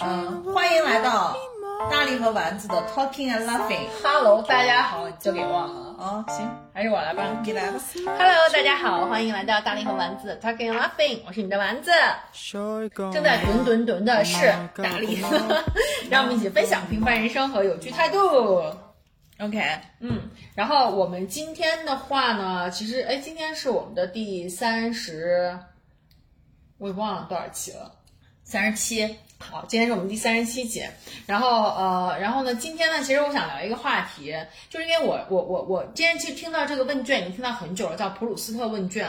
嗯，欢迎来到大力和丸子的 Talking and Laughing。Hello，大家好，交给我了，哦，行，还是我来吧。你来吧。Hello，大家好，欢迎来到大力和丸子 Talking and Laughing，我是你的丸子。正在吨吨吨的是大力，让我们一起分享平凡人生和有趣态度。OK，嗯，然后我们今天的话呢，其实哎，今天是我们的第三十，我也忘了多少期了。三十七。好，今天是我们第三十七集，然后呃，然后呢，今天呢，其实我想聊一个话题，就是因为我我我我今天其实听到这个问卷已经听到很久了，叫普鲁斯特问卷。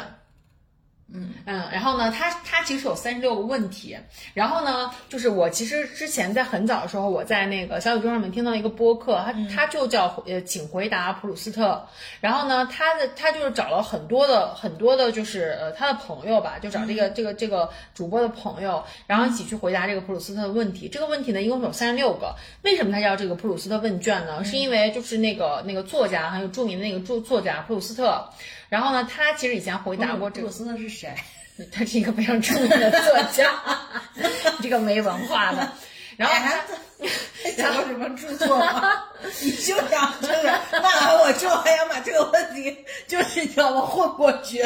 嗯。嗯，然后呢，它它其实有三十六个问题，然后呢，就是我其实之前在很早的时候，我在那个小宇宙上面听到一个播客，它它就叫呃，请回答普鲁斯特，然后呢，他的他就是找了很多的很多的，就是呃他的朋友吧，就找这个、这个这个主播的朋友，然后一起去回答这个普鲁斯特的问题。这个问题呢，一共有三十六个。为什么它叫这个普鲁斯特问卷呢？是因为就是那个那个作家还有著名的那个著作家普鲁斯特，然后呢，他其实以前回答过这个布鲁。斯特是谁？他是一个非常著名的作家，这个没文化的。然后他讲过什么著作吗？你就讲这个，那完我之后还想把这个问题，就是你知道吗，混过去。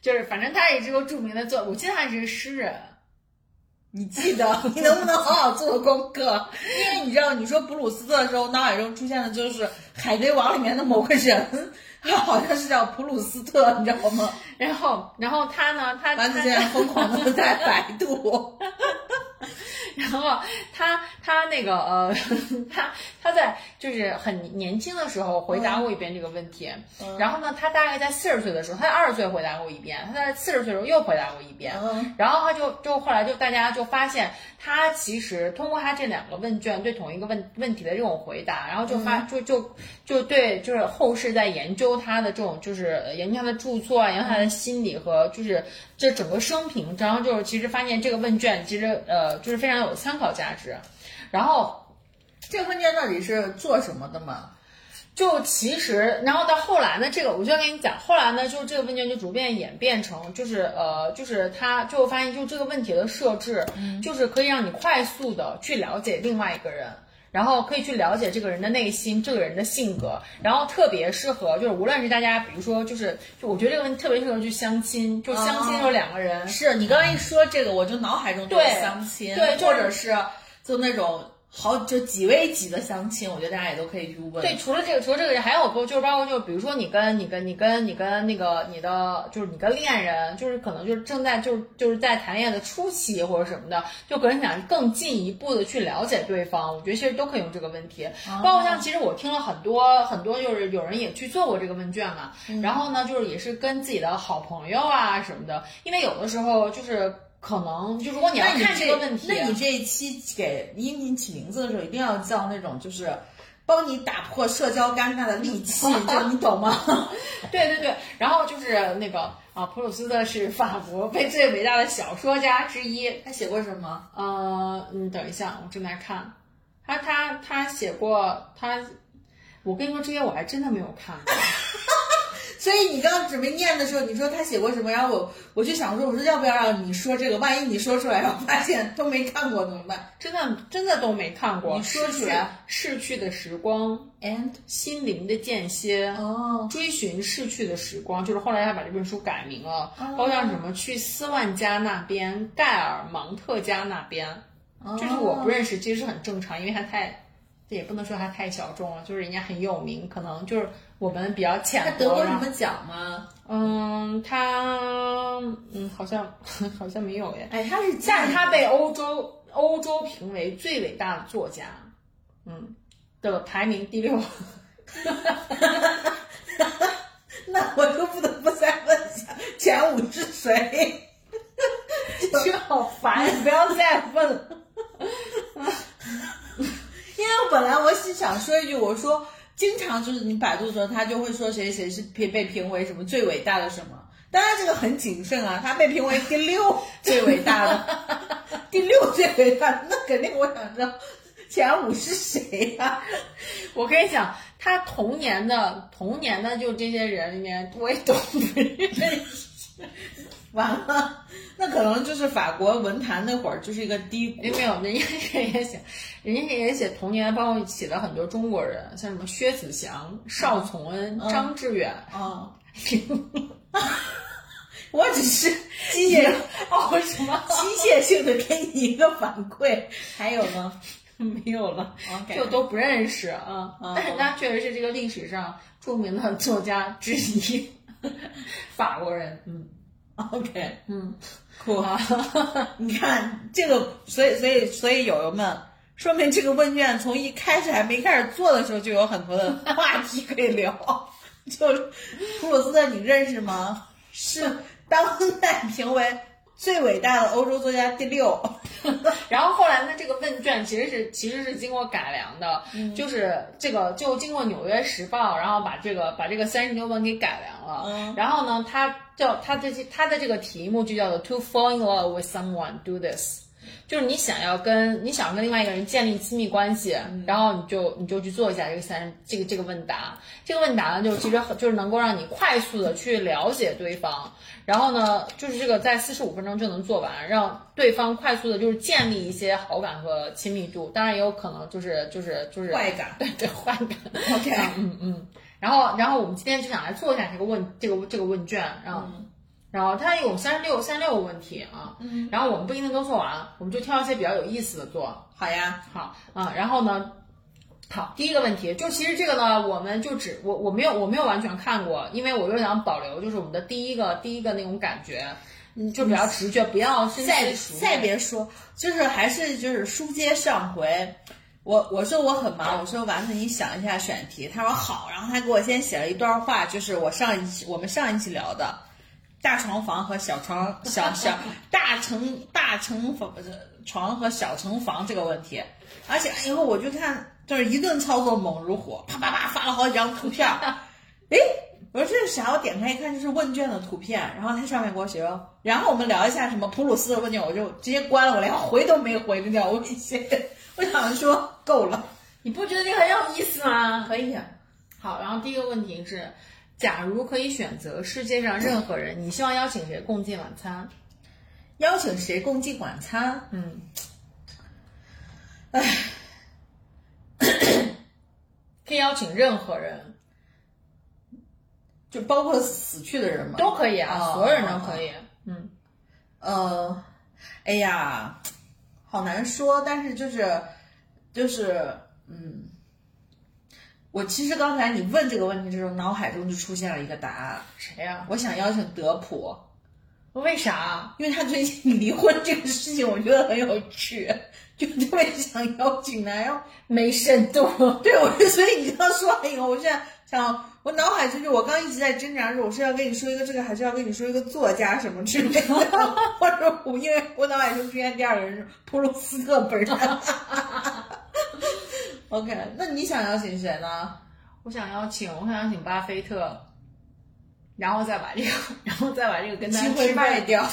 就是，反正他也是个著名的作，我记得他是个诗人。你记得，你能不能好好做功课？因为你知道，你说普鲁斯特的时候，脑海中出现的就是《海贼王》里面的某个人，他好像是叫普鲁斯特，你知道吗？然后，然后他呢，他丸子他现在疯狂的在百度。然后他他那个呃，他他在就是很年轻的时候回答过一遍这个问题，然后呢，他大概在四十岁的时候，他二十岁回答过一遍，他在四十岁的时候又回答过一遍，嗯。然后他就就后来就大家就发现他其实通过他这两个问卷对同一个问问题的这种回答，然后就发、就就就对就是后世在研究他的这种就是呃研究他的著作啊，研究他的心理和就是这整个生平，然后就是其实发现这个问卷其实呃就是非常有参考价值，然后。这个问卷到底是做什么的嘛？就其实，然后到后来呢，这个我就要跟你讲，后来呢，就是这个问卷就逐渐演变成，就是呃，就是它就发现，就这个问题的设置，就是可以让你快速的去了解另外一个人。然后可以去了解这个人的内心，这个人的性格，然后特别适合，就是无论是大家，比如说，就是就我觉得这个问题特别适合去相亲，就相亲就两个人，是你刚刚一说这个，我就脑海中就是对相亲，对就是或者是就那种好就几 v 几的相亲，我觉得大家也都可以去问。对，除了这个，除了这个，还有个就是包括就是比如说你跟你跟你跟你跟那个你的就是你跟恋人，就是可能就是正在就是就是在谈恋爱的初期或者什么的，就可能想更进一步的去了解对方，我觉得其实都可以用这个问题。包括像其实我听了很多很多，就是有人也去做过这个问卷嘛，然后呢，就是也是跟自己的好朋友啊什么的，因为有的时候就是。可能就如果你要看这个问题，那你这一期给音频起名字的时候，一定要叫那种就是帮你打破社交尴尬的利器，就你懂吗？对对对，然后就是那个啊，普鲁斯特是法国被最伟大的小说家之一。他写过什么？呃，嗯，等一下，我正在看，他他他写过他，我跟你说这些我还真的没有看过。所以你刚刚准备念的时候，你说他写过什么，然后我我就想说，我说要不要让你说这个？万一你说出来，然后发现都没看过怎么办真的真的都没看过。你说出来逝去的时光，？And 心灵的间歇。哦，追寻逝去的时光，就是后来他把这本书改名了，包括像什么去斯万家那边、盖尔芒特家那边，就是我不认识，其实很正常，因为他太，这也不能说他太小众了，就是人家很有名，可能就是我们比较浅薄。他得过什么奖吗？嗯，他嗯好像 好像没有耶，哎，他是但是他被欧洲欧洲评为最伟大的作家，嗯的排名第六。那我就不得不再问一下，前五是谁？这好烦，不要再问了。因为本来我是想说一句，我说经常就是你百度的时候，他就会说谁谁是评被评为什么最伟大的什么。当然这个很谨慎啊，他被评为第六 最伟大的，第六最伟大的，那肯定我想知道 前五是谁呀、我跟你讲，他童年的童年的就这些人里面，我也都不认识。完了，那可能就是法国文坛那会儿就是一个低谷。没有，人家也写，人家也写童年，包括写了很多中国人，像什么薛子祥、邵从恩、张志远。啊，我只是机械哦什么机械性的给你一个反馈，还有呢？没有了就都不认识啊。嗯但是他确实是这个历史上著名的作家之一，法国人。嗯 OK，嗯，酷。你看这个，所以所以所以友友们，说明这个问卷从一开始还没开始做的时候就有很多的话题可以聊。就普鲁斯特，你认识吗？是当代评为最伟大的欧洲作家第六。然后后来呢，这个问卷其实是其实是经过改良的，就是这个就经过《纽约时报》，然后把这个把这个三十六问给改良了。嗯然后呢，它叫它的它的这个题目就叫做 To fall in love with someone, do this。就是你想要跟你想要跟另外一个人建立亲密关系，然后你就你就去做一下这个三这个这个问答。这个问答呢，就其实很就是能够让你快速的去了解对方，然后呢，就是这个在四十五分钟就能做完，让对方快速的就是建立一些好感和亲密度。当然也有可能就是就是就是坏感对对坏感。OK，嗯嗯。然后然后我们今天就想来做一下这个问这个这个问卷，然后。然后它有三十六三十六个问题啊，嗯，然后我们不一定都做完，我们就挑一些比较有意思的做，好呀。好。啊，然后呢，好，第一个问题就其实这个呢，我们就只我我没有我没有完全看过，因为我又想保留就是我们的第一个第一个那种感觉，嗯，就比较直觉，不要深再再别说，就是还是就是书接上回，我我说我很忙，我说丸子你想一下选题，他说好，然后他给我先写了一段话，就是我上一期我们上一期聊的大床房和小床 小小大成大成房床和小成房这个问题，而且以后我就看就是一顿操作猛如虎，啪啪啪发了好几张图片儿，诶。我说这是啥？我点开一看，就是问卷的图片。然后它上面给我写说，然后我们聊一下什么普鲁斯的问卷，我就直接关了，我连回都没回那条微信。我想说够了，你不觉得这个很有意思吗？可以啊。好，然后第一个问题是，假如可以选择世界上任何人，你希望邀请谁共进晚餐？邀请谁共进晚餐？嗯，唉，可以邀请任何人，就包括死去的人吗？都可以啊，哦所有人都可以。嗯，呃，哎呀，好难说，但是就是就是嗯，我其实刚才你问这个问题的时候，脑海中就出现了一个答案，谁呀、我想邀请德普。为啥？因为他最近离婚这个事情，我觉得很有趣，就特别想邀请他。然后，没深度。对我，所以你刚说完以后，我现在想，我脑海中就我刚一直在挣扎着，我是要跟你说一个这个，还是要跟你说一个作家什么之类的，或者我因为我脑海中出现第二个人是普鲁斯特本人。OK，那你想邀请谁呢？我想邀请，我想邀请巴菲特，然后再把这个，然后再把这个跟他机会卖掉。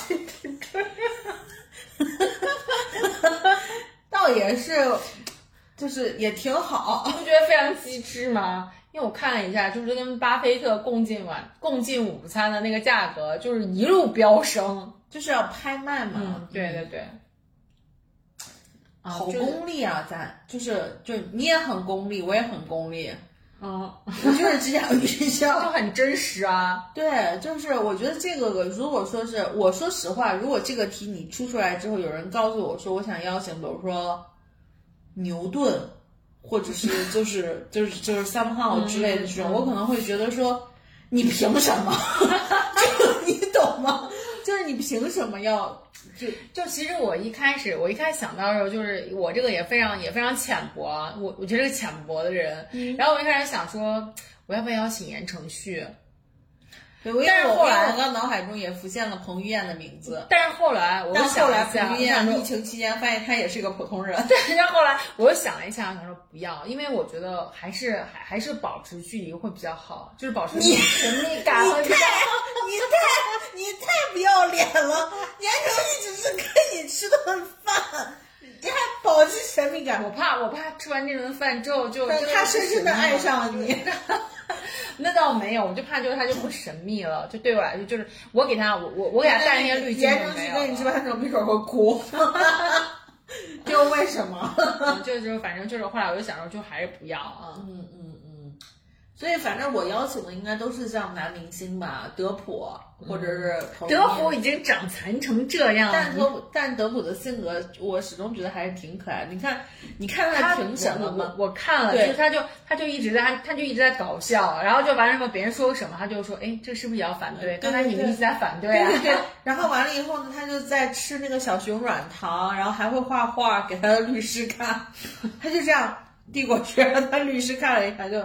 倒也是，就是也挺好。你不觉得非常机智吗？因为我看了一下，就是跟巴菲特共进晚共进午餐的那个价格，就是一路飙升。就是要拍卖嘛。嗯，对对对。啊，好功利啊，咱就是就你也很功利，我也很功利，嗯，我就是只想遇就。很真实啊。对，就是我觉得这个，如果说是我说实话，如果这个题你出出来之后，有人告诉我说我想邀请，比如说牛顿，或者是 就是就是就是 somehow 之类的这种，嗯我可能会觉得说你凭什么？就你懂吗？就是你凭什么要就就其实我一开始，我一开始想到的时候，就是我这个也非常也非常浅薄啊，我我觉得是浅薄的人。然后我一开始想说，我要不要邀请言承旭？但是后来我刚脑海中也浮现了彭于晏的名字。但是后来我又但后来想了一下，彭于晏疫情期间发现他也是个普通人。但是后来我又想了一下，想说不要，因为我觉觉得还是还还是保持距离会比较好，就是保持神秘感你会比较太你太你太不要脸了！言承旭只是跟你吃顿饭，你还保持神秘感。我怕我怕吃完这顿饭之后就他深深的爱上了你。那倒没有，我就怕就是他就不神秘了，就对我来说就是我给他我我我给他带那些滤镜言承旭跟你吃饭的时候没准会哭，就为什么？就就反正就是后来我就想说就还是不要啊。嗯嗯嗯。所以反正我邀请的应该都是像男明星吧，德普或者是德普已经长残成这样了，但德普但德普的性格我始终觉得还是挺可爱的。你看你看他评审了吗？我看了，就是他就他就一直在他就一直在搞笑，然后就完了后别人说什么他就说哎这是不是也要反对？刚才你们一直在反对啊。对对。然后完了以后呢，他就在吃那个小熊软糖，然后还会画画给他的律师看，他就这样递过去，让他律师看了一下就。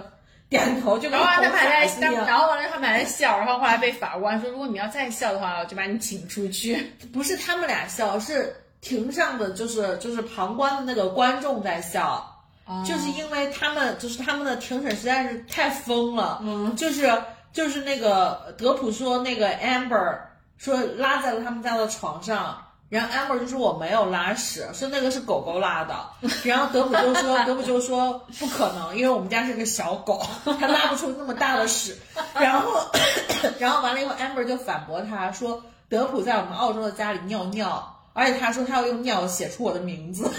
点头就。然后他们还在，然后完了他们还在笑，然后后来被法官说，如果你要再笑的话，我就把你请出去。不是他们俩笑，是庭上的就是就是旁观的那个观众在笑，就是因为他们就是他们的庭审实在是太疯了，嗯，就是就是那个德普说那个 Amber 说拉在了他们家的床上。然后 Amber 就说我没有拉屎，说那个是狗狗拉的。然后德普就说德普就说不可能，因为我们家是个小狗，它拉不出那么大的屎。然后 然后完了以后，Amber 就反驳他说德普在我们澳洲的家里尿尿，而且他说他要用尿写出我的名字。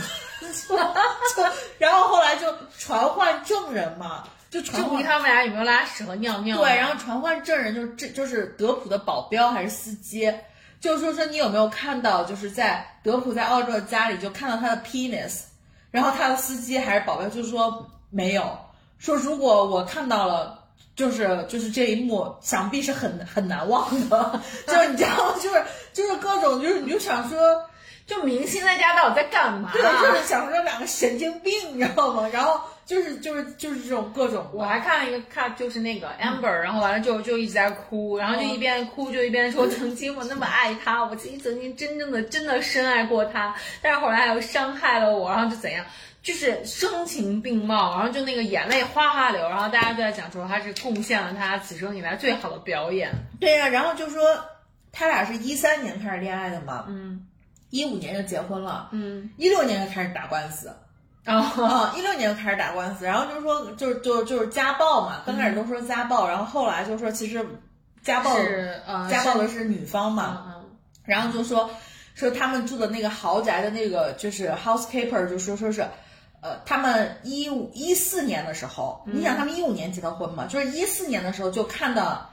然后后来就传唤证人嘛，就证明他们俩有没有拉屎和尿尿。对，然后传唤证人就是这就是德普的保镖还是司机。就说说你有没有看到，就是在德普在澳洲的家里就看到他的 penis，然后他的司机还是保镖就说没有，说如果我看到了，就是就是这一幕，想必是很很难忘的，就是你知道吗？就是就是各种就是你就想说，就明星在家到底在干嘛？对，就是想说两个神经病，你知道吗？然后。就是就是就是这种各种，我还看了一个看就是那个 Amber，然后完了就就一直在哭，然后就一边哭就一边说 曾经我那么爱他，我曾经曾经真正的真的深爱过他，但是后来又伤害了我，然后就怎样，就是声情并茂，然后就那个眼泪哗哗流，然后大家都在讲说他是贡献了他此生以来最好的表演。对呀，然后就说他俩是一三年开始恋爱的嘛，嗯，一五年就结婚了，嗯，一六年就开始打官司。啊一六年就开始打官司，然后就是说，就是就就是家暴嘛。刚开始都说家暴，然后后来就说其实家暴是家暴的是女方嘛。然后就说说他们住的那个豪宅的那个就是 housekeeper 就说说是，呃，他们一五一四年的时候，你想他们一五年结的婚嘛，就是一四年的时候就看到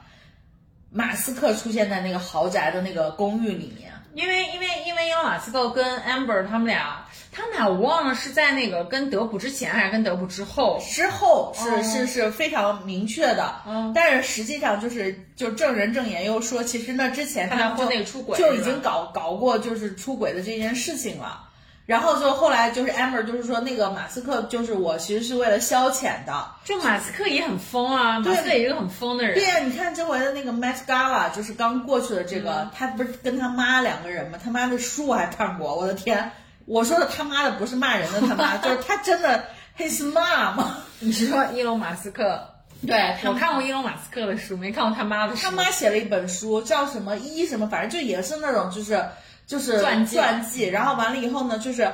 马斯克出现在那个豪宅的那个公寓里面，因为因为因为因为马斯克跟 Amber 他们俩。他们俩我忘了是在那个跟德普之前还是跟德普之后？之后是是是非常明确的，嗯，但是实际上就是就证人证言又说，其实那之前他就那个出轨就已经搞搞过就是出轨的这件事情了，然后就后来就是 Amber 就是说那个马斯克就是我其实是为了消遣的，就马斯克也很疯啊，马斯克也是个很疯的人，对呀，你看这回的那个 Met Gala 就是刚过去的这个，他不是跟他妈两个人吗？他妈的书我还看过，我的天。我说的他妈的不是骂人的他妈，就是他真的 his mom。你是说伊隆马斯克？对，我看过伊隆马斯克的书，没看过他妈的书。他妈写了一本书，叫什么一什么，反正就也是那种就是就是传记。传记。然后完了以后呢，就是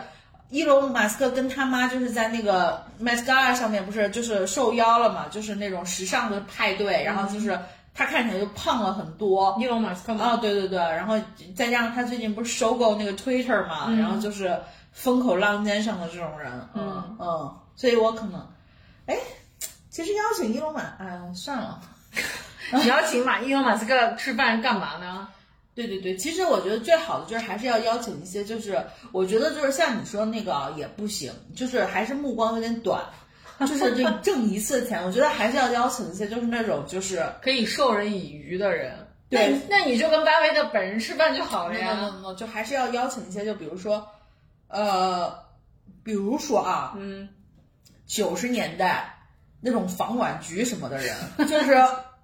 伊隆马斯克跟他妈就是在那个 Met Gala 上面不是就是受邀了嘛，就是那种时尚的派对，然后就是。他看起来就胖了很多，伊隆马斯克啊，对对对，然后再加上他最近不是收购那个 Twitter 嘛，然后就是风口浪尖上的这种人，嗯。嗯，所以我可能，哎，其实邀请伊隆马，哎，算了，你邀请马伊隆马斯克吃饭干嘛呢？对对对，其实我觉得最好的就是还是要邀请一些，就是我觉得就是像你说那个也不行，就是还是目光有点短。就是这挣一次钱，我觉得还是要邀请一些，就是那种就是可以授人以渔的人。对，那你就跟巴菲特本人吃饭就好了呀。就还是要邀请一些，就比如说，呃，比如说啊，嗯，九十年代那种房管局什么的人，就是。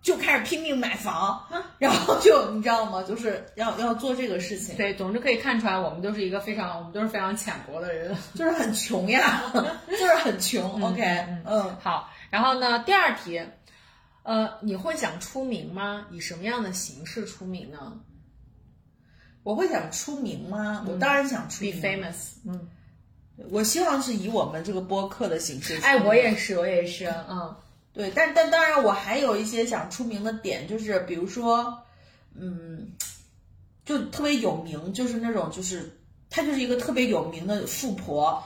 就开始拼命买房，然后就你知道吗？就是要要做这个事情。对，总之可以看出来，我们都是一个非常，我们都是非常浅薄的人，就是很穷呀，就是很穷。OK，嗯，好。然后呢，第二题，呃，你会想出名吗？以什么样的形式出名呢？我会想出名吗？我当然想出名。Be famous。嗯，我希望是以我们这个播客的形式。哎，我也是，我也是，嗯，对，但但当然，我还有一些想出名的点，就是比如说，嗯，就特别有名，就是那种就是她就是一个特别有名的富婆，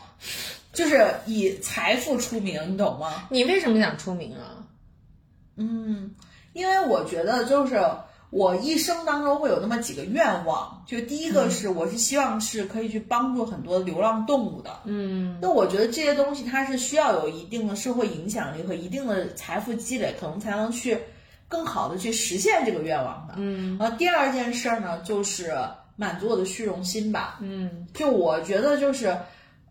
就是以财富出名，你懂吗？你为什么想出名啊？嗯，因为我觉得就是我一生当中会有那么几个愿望，就第一个是我是希望是可以去帮助很多流浪动物的，嗯。那我觉得这些东西它是需要有一定的社会影响力和一定的财富积累，可能才能去更好的去实现这个愿望的。嗯。然后第二件事儿呢，就是满足我的虚荣心吧。嗯。就我觉得就是，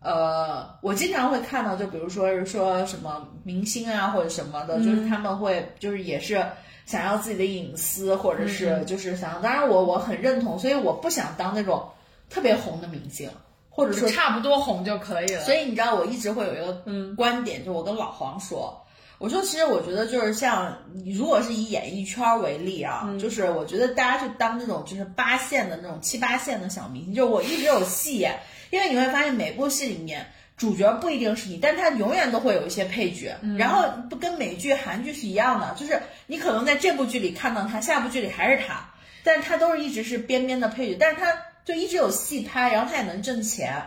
呃，我经常会看到，就比如说是说什么明星啊或者什么的，就是他们会就是也是想要自己的隐私，或者是就是想要，当然我我很认同，所以我不想当那种特别红的明星，或者说差不多红就可以了。所以你知道，我一直会有一个观点，就我跟老黄说，我说其实我觉得就是像你如果是以演艺圈为例啊，就是我觉得大家去当那种就是八线的那种七八线的小明星，就是我一直有戏演，因为你会发现每部戏里面。主角不一定是你，但是他永远都会有一些配角，然后不跟美剧、韩剧是一样的，就是你可能在这部剧里看到他，下部剧里还是他，但是他都是一直是边边的配角，但是他就一直有戏拍，然后他也能挣钱，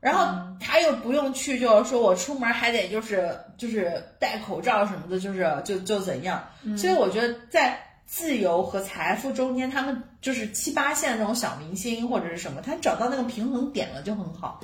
然后他又不用去，就是说我出门还得就是就是戴口罩什么的，就是就就怎样。所以我觉得在自由和财富中间，他们就是七八线那种小明星或者是什么，他找到那个平衡点了就很好。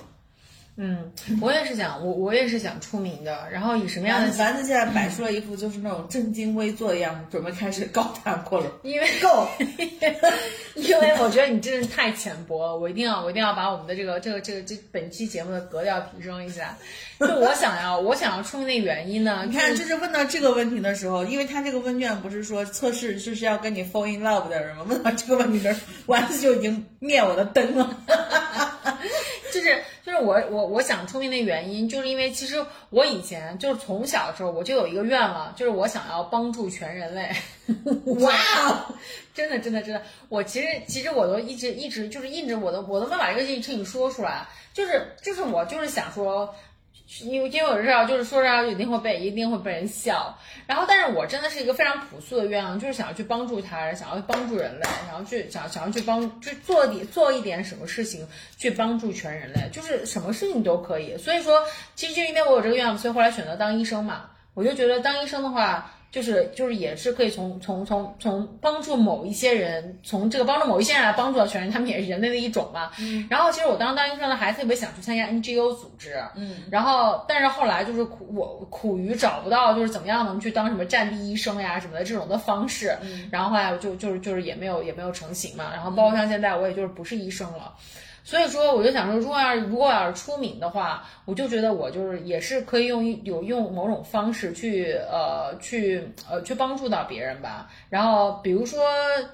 嗯，我也是想，我我也是想出名的。然后以什么样的？丸子现在摆出了一副就是那种正襟危坐的样子，准备开始高谈阔论。因为够，因为我觉得你真是太浅薄了，我一定要我一定要把我们的这个这个这个这本期节目的格调提升一下。就我想要我想要出名的原因呢，你看，就是问到这个问题的时候，因为他这个问卷不是说测试就是要跟你 fall in love 的人吗？问到这个问题的时候，丸子就已经灭我的灯了。就是就是我我我想出名的原因，就是因为其实我以前就是从小的时候我就有一个愿望，就是我想要帮助全人类。哇哦！真的真的真的，我其实其实我都一直一直就是一直我都我都没把这个事情说出来，就是就是我就是想说。因为因为我知道，就是说着一定会被一定会被人笑，然后但是我真的是一个非常朴素的愿望，就是想要去帮助他人，想要帮助人类，想要去想想要去帮去做点做一点什么事情去帮助全人类，就是什么事情都可以。所以说，其实就因为我有这个愿望，所以后来选择当医生嘛，我就觉得当医生的话。就是就是也是可以从从从从帮助某一些人，从这个帮助某一些人来帮助到全人，他们也是人类的一种嘛。嗯。然后其实我当时当医生呢，还特别想去参加 NGO 组织。嗯。然后，但是后来就是苦我苦于找不到就是怎么样能去当什么战地医生呀什么的这种的方式。嗯。然后后来我就就是就是也没有也没有成型嘛。然后包括像现在我也就是不是医生了。所以说，我就想说，如果要是如果要是出名的话，我就觉得我就是也是可以用有用某种方式去呃去呃去帮助到别人吧。然后比如说，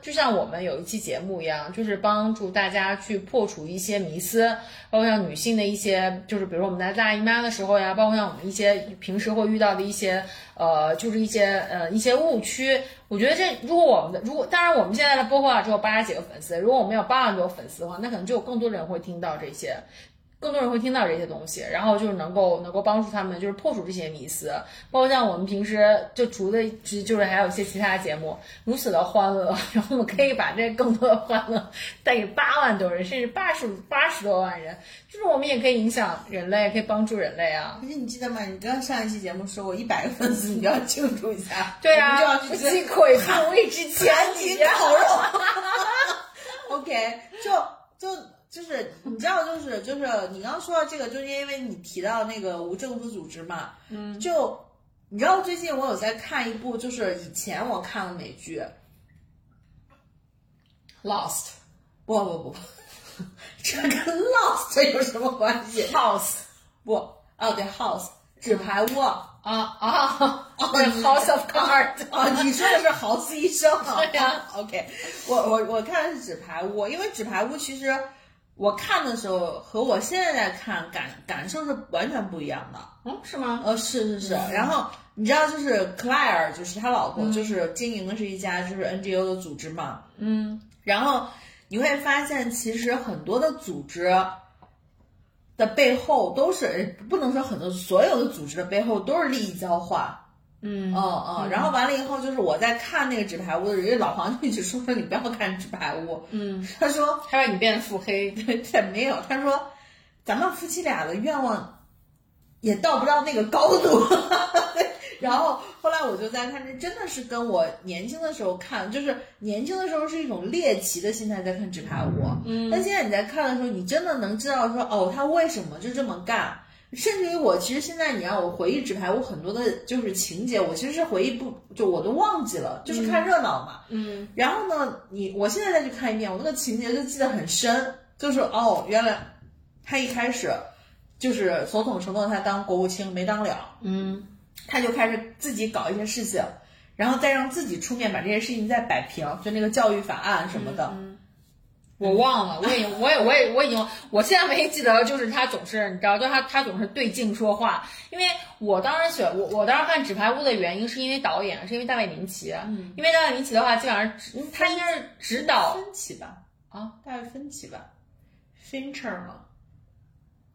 就像我们有一期节目一样，就是帮助大家去破除一些迷思，包括像女性的一些，就是比如我们在大姨妈的时候呀，包括像我们一些平时会遇到的一些呃，就是一些呃一些误区。我觉得这如果我们的如果当然我们现在的播客只有八十几个粉丝，如果我们有八万多粉丝的话，那可能就有更多人会听到这些。更多人会听到这些东西，然后就是能够能够帮助他们，就是破除这些迷思。包括像我们平时就除了就是还有一些其他节目，如此的欢乐，然后我们可以把这更多的欢乐带给八万多人，甚至八十八十多万人，就是我们也可以影响人类，可以帮助人类啊。可是你记得吗？你刚上一期节目说过，一百个粉丝你就要庆祝一下。对啊，就要去吃溃复位之前几烤肉。OK，就就。就是你知道，就是就是你刚刚说到这个，就是因为你提到那个无政府组织嘛，嗯，就你知道最近我有在看一部，就是以前我看的美剧，Lost，不不不不，这跟 Lost 有什么关系？House，不，哦对，House，纸牌屋啊啊哦，House of Cards，啊，你说的是豪斯医生啊？对呀，OK，我我我看的是纸牌屋，因为纸牌屋其实。我看的时候和我现在在看感感受是完全不一样的。嗯，是吗？呃，是是是。然后你知道，就是克莱尔，就是他老婆，就是经营的是一家就是 NGO 的组织嘛。嗯。然后你会发现，其实很多的组织，的背后都是不能说很多，所有的组织的背后都是利益交换。嗯嗯嗯，然后完了以后，就是我在看那个纸牌屋的时候，因为老黄就一直说说你不要看纸牌屋，嗯，他说他让你变腹黑，对没有，他说咱们夫妻俩的愿望也到不到那个高度。然后后来我就在看，这真的是跟我年轻的时候看，就是年轻的时候是一种猎奇的心态在看纸牌屋，嗯但现在你在看的时候，你真的能知道说，哦，他为什么就这么干。甚至于我其实现在你让我回忆纸牌屋很多的就是情节，我其实是回忆不就我都忘记了，就是看热闹嘛。嗯然后呢，你我现在再去看一遍，我那个情节就记得很深，就是哦，原来他一开始就是总统承诺他当国务卿没当了，嗯他就开始自己搞一些事情，然后再让自己出面把这些事情再摆平，就那个教育法案什么的。我忘了，我已经，我也，我也，我已经，我现在唯一记得就是他总是，你知道，就他他总是对镜说话。因为我当时选我我当时看《纸牌屋》的原因是因为导演，是因为大卫林奇。嗯，因为大卫林奇的话，基本上他应该是指导分歧吧？啊，大卫分歧吧？Fincher 吗？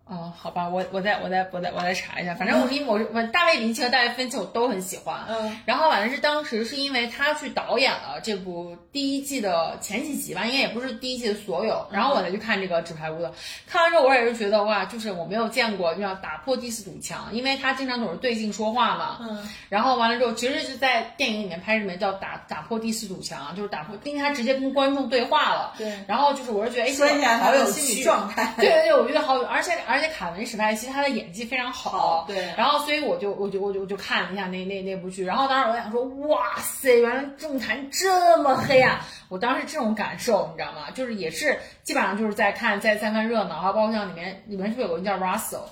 哦，好吧，我我再我再我再我再查一下，反正我是因为我是我大卫林奇和大卫芬奇我都很喜欢，嗯，然后反正是当时是因为他去导演了这部第一季的前几集吧，应该也不是第一季的所有，然后我才去看这个纸牌屋的，看完之后我也是觉得哇，就是我没有见过，就要打破第四堵墙，因为他经常总是对镜说话嘛，嗯，然后完了之后其实是在电影里面拍什么叫打打破第四堵墙，就是打破，因为他直接跟观众对话了，对，然后就是我是觉得哎，说起来好有心理趣状态，对对对，我觉得好有，而且而且卡文史派西他的演技非常好，对。然后所以我就我就我就我就看了一下那那那部剧，然后当时我想说，哇塞，原来政坛这么黑啊，我当时这种感受你知道吗？就是也是基本上就是在看在在看热闹，然后包括像里面里面是不是有个人叫 Russell，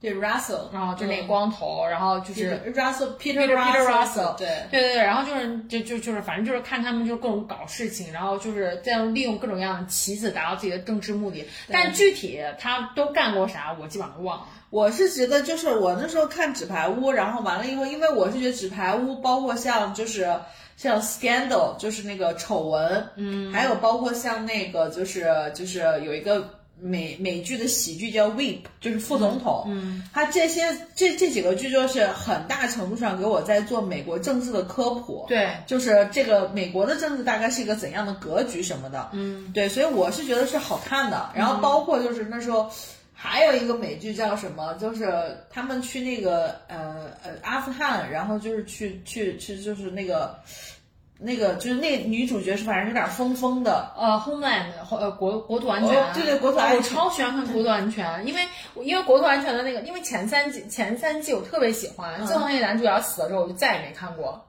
对 Russell，然后就那个光头，然后就是 Russell Peter Peter Peter Russell，对。对对对，然后就是就就就是反正就是看他们就是各种搞事情，然后就是在利用各种各样的棋子达到自己的政治目的，但具体他都干过啥，我基本上都忘了。我是觉得，就是我那时候看纸牌屋，然后完了以后，因为我是觉得纸牌屋包括像就是像 Scandal，就是那个丑闻，嗯，还有包括像那个就是就是有一个美美剧的喜剧叫 Weep 就是副总统，嗯，他这些这这几个剧就是很大程度上给我在做美国政治的科普，对，就是这个美国的政治大概是一个怎样的格局什么的，嗯，对，所以我是觉得是好看的。然后包括就是那时候还有一个美剧叫什么，就是他们去那个呃呃阿富汗，然后就是去去去就是那个那个就是那女主角是反正有点疯疯的，呃，Homeland 呃国国土安全，哦对对国土安全。我超喜欢看国土安全，因为因为国土安全的那个，因为前三季前三季我特别喜欢，自从那个男主角死了之后，我就再也没看过。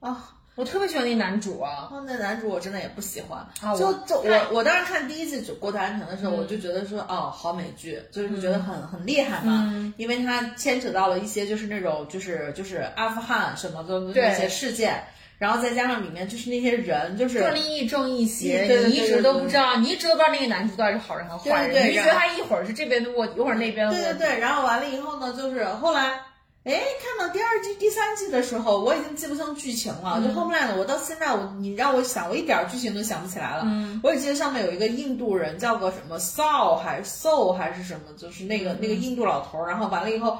啊，我特别喜欢那男主啊，哦，那男主我真的也不喜欢。啊就就我我我当时看第一季《国土安全》的时候，我就觉得说哦，好美剧，就是觉得很。很厉害嘛，因为它牵扯到了一些就是那种就是就是阿富汗什么的那些事件，然后再加上里面就是那些人就是正义正一邪，你一直都不知道，你一直都不知道那个男主到底是好人还是坏人，对对对你就觉得他一会儿是这边的卧底，一会儿那边的卧底。对对对，然后完了以后呢，就是后来。哎，看到第二季、第三季的时候，我已经记不清剧情了。就 Homeland，我到现在我你让我想，我一点儿剧情都想不起来了。嗯，我只记得上面有一个印度人，叫个什么 Saul 还是 Soul 还是什么，就是那个、那个印度老头儿。然后完了以后，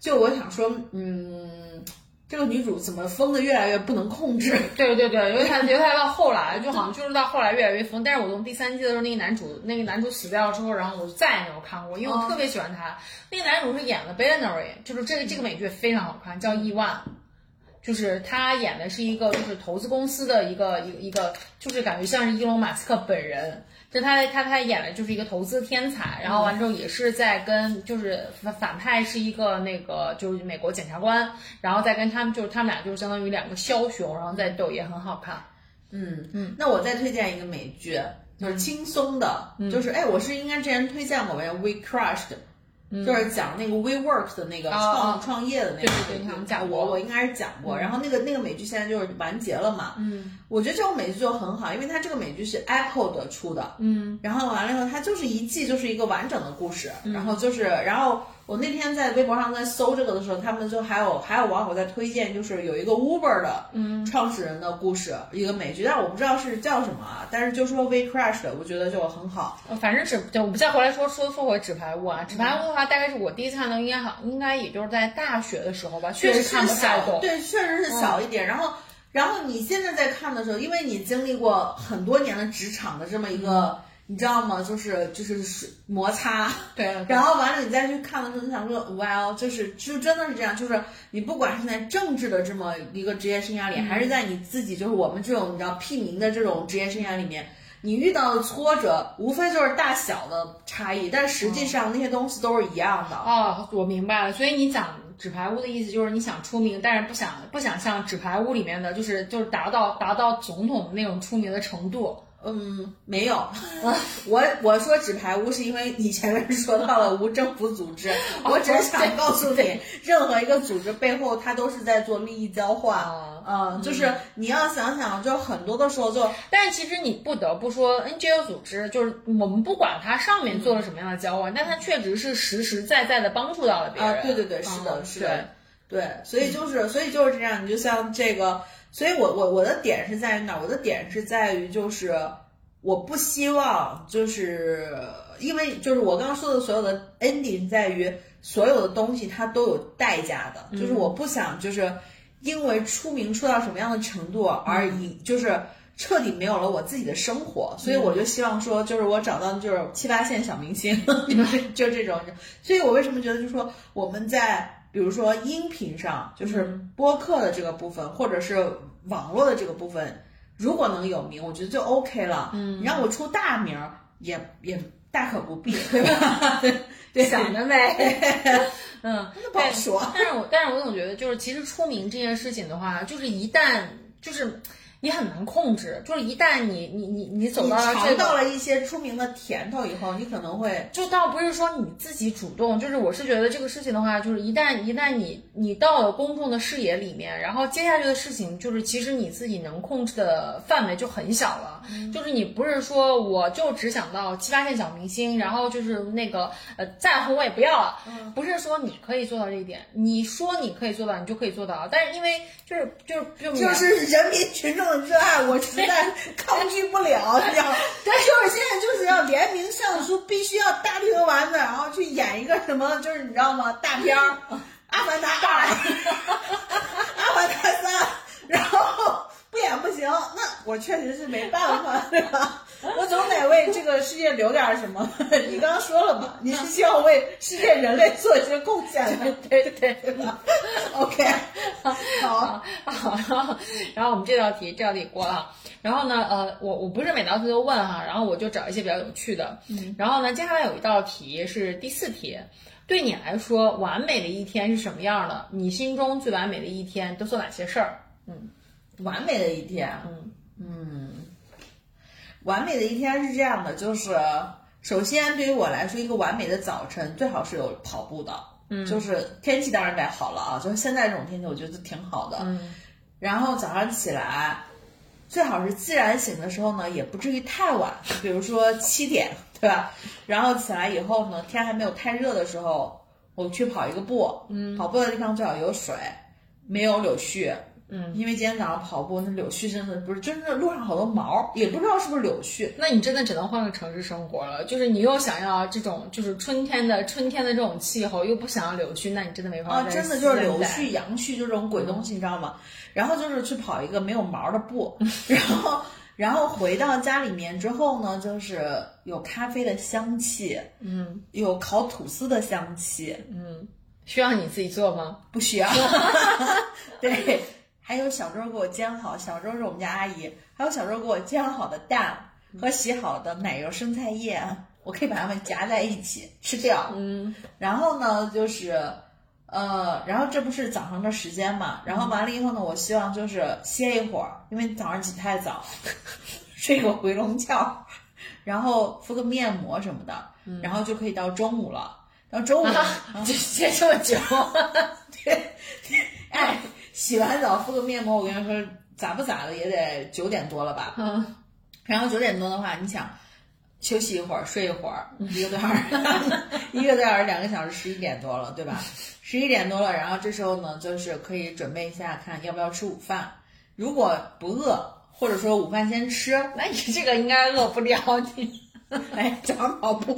就我想说，嗯，这个女主怎么疯的越来越不能控制？对对对，尤其她，尤其她到后来，就好像就是到后来越来越疯。但是我从第三季的时候，那个男主那个男主死掉之后，然后我就再也没有看过，因为我特别喜欢他。那个男主是演了《Binary》，就是这个这个美剧非常好看，叫《亿万》。就是他演的是一个就是投资公司的一个一个一个，就是感觉像是伊隆马斯克本人。就他他他演的就是一个投资天才，然后完之后也是在跟就是反反派是一个那个就是美国检察官，然后再跟他们就是他们俩就是相当于两个枭雄，然后再斗也很好看。嗯嗯，那我再推荐一个美剧，就是轻松的，就是哎，我是应该之前推荐过没？We Crushed，、就是讲那个 WeWork 的那个创、哦。创业的那个，对对对你讲过。我我应该是讲过。然后那个那个美剧现在就是完结了嘛，嗯，我觉得这种美剧就很好，因为它这个美剧是 Apple 的出的，嗯，然后完了以后，它就是一季就是一个完整的故事，然后就是，然后我那天在微博上在搜这个的时候，他们就还有还有网友在推荐，就是有一个 Uber 的创始人的故事，一个美剧，但是我不知道是叫什么啊，但是就说 We Crashed，我觉得就很好。呃反正纸就我们再回来说说说回纸牌屋啊，纸牌屋的话，大概是我第一次看到，应该好应该也就是在大学的时候吧，确实看不是小，太懂。对，确实是小一点。然后，然后你现在在看的时候，因为你经历过很多年的职场的这么一个，你知道吗？就是就是是摩擦，对，然后完了你再去看的时候，你想说，哇哦，就是就真的是这样，就是你不管是在政治的这么一个职业生涯里，还是在你自己就是我们这种你知道屁民的这种职业生涯里面。你遇到的挫折，无非就是大小的差异，但实际上那些东西都是一样的。哦，我明白了。所以你讲纸牌屋的意思就是你想出名，但是不想不想像纸牌屋里面的，就是就是达到达到总统的那种出名的程度。嗯，没有，我我说纸牌屋是因为你前面说到了无政府组织，我只是想告诉你，任何一个组织背后它都是在做利益交换，嗯，就是你要想想，就很多的时候就，但是其实你不得不说，NGO 组织就是我们不管它上面做了什么样的交换，但它确实是实实在在的帮助到了别人。啊，对对对，是的，嗯。是的，对，所以就是，所以就是这样，你就像这个，所以我我我的点是在于哪儿？我的点是在于就是。我不希望，就是因为就是我刚刚说的所有的 ending 在于所有的东西它都有代价的，就是我不想就是因为出名出到什么样的程度而以就是彻底没有了我自己的生活，所以我就希望说就是我找到就是七八线小明星，就这种，所以我为什么觉得就是说我们在比如说音频上，就是播客的这个部分，或者是网络的这个部分。如果能有名，我觉得就 OK 了。嗯，你让我出大名儿，也也大可不必，对吧？对，想得美。嗯，那不好说。但是我但是我总觉得，就是其实出名这件事情的话，就是一旦就是。你很难控制，就是一旦你你你你走到了这尝，到了一些出名的甜头以后，你可能会就倒不是说你自己主动，就是我是觉得这个事情的话，就是一旦一旦你你到了公众的视野里面，然后接下去的事情就是其实你自己能控制的范围就很小了，就是你不是说我就只想到七八线小明星，然后就是那个呃再红我也不要了，不是说你可以做到这一点，你说你可以做到，你就可以做到，但是因为就是就是就就是人民群众的热爱，我实在抗拒不了，你知道吗？就是现在就是要联名上书，必须要大力和丸子，然后去演一个什么，就是你知道吗？大片儿，《阿凡达二》，《阿凡达三》，然后不演不行，那我确实是没办法，对吧？我总得为这个世界留点什么。你刚刚说了嘛，你是希望为世界人类做一些贡献的，对对对吧？OK，好，好，然后我们这道题这道题过了，然后呢，呃，我我不是每道题都问哈，然后我就找一些比较有趣的，嗯，然后呢，接下来有一道题是第四题，对你来说，完美的一天是什么样的？你心中最完美的一天都做哪些事儿？嗯，完美的一天，嗯。嗯，完美的一天是这样的，就是首先对于我来说，一个完美的早晨最好是有跑步的，嗯，就是天气当然得好了啊，就是现在这种天气，我觉得挺好的，嗯，然后早上起来。最好是自然醒的时候呢，也不至于太晚，比如说七点，对吧？然后起来以后呢，天还没有太热的时候，我去跑一个步，嗯，跑步的地方最好有水，没有柳絮，嗯，因为今天早上跑步那柳絮真的不是，真的路上好多毛，也不知道是不是柳絮。那你真的只能换个城市生活了，就是你又想要这种就是春天的春天的这种气候，又不想要柳絮，那你真的没法啊，真的就是柳絮、杨絮就这种鬼东西，你知道吗？然后就是去跑一个没有毛的步，然后然后回到家里面之后呢，就是有咖啡的香气，嗯有烤吐司的香气，嗯，需要你自己做吗？不需要。对，还有小周给我煎好，小周是我们家阿姨，还有小周给我煎好的蛋和洗好的奶油生菜叶，我可以把它们夹在一起吃掉。嗯然后呢，就是，呃，然后这不是早上的时间嘛，然后完了以后呢，我希望就是歇一会儿，因为早上起太早，睡个回笼觉，然后敷个面膜什么的，然后就可以到中午了。到中午，啊，就歇这么久，对，哎，洗完澡敷个面膜，我跟你说，咋不咋的也得九点多了吧？嗯，然后九点多的话，你想休息一会儿，睡一会儿，一个多小时，一个多小时，两个小时，十一点多了，对吧？十一点多了，然后这时候呢，就是可以准备一下，看要不要吃午饭。如果不饿，或者说午饭先吃，那你这个应该饿不了你。哎，早上跑步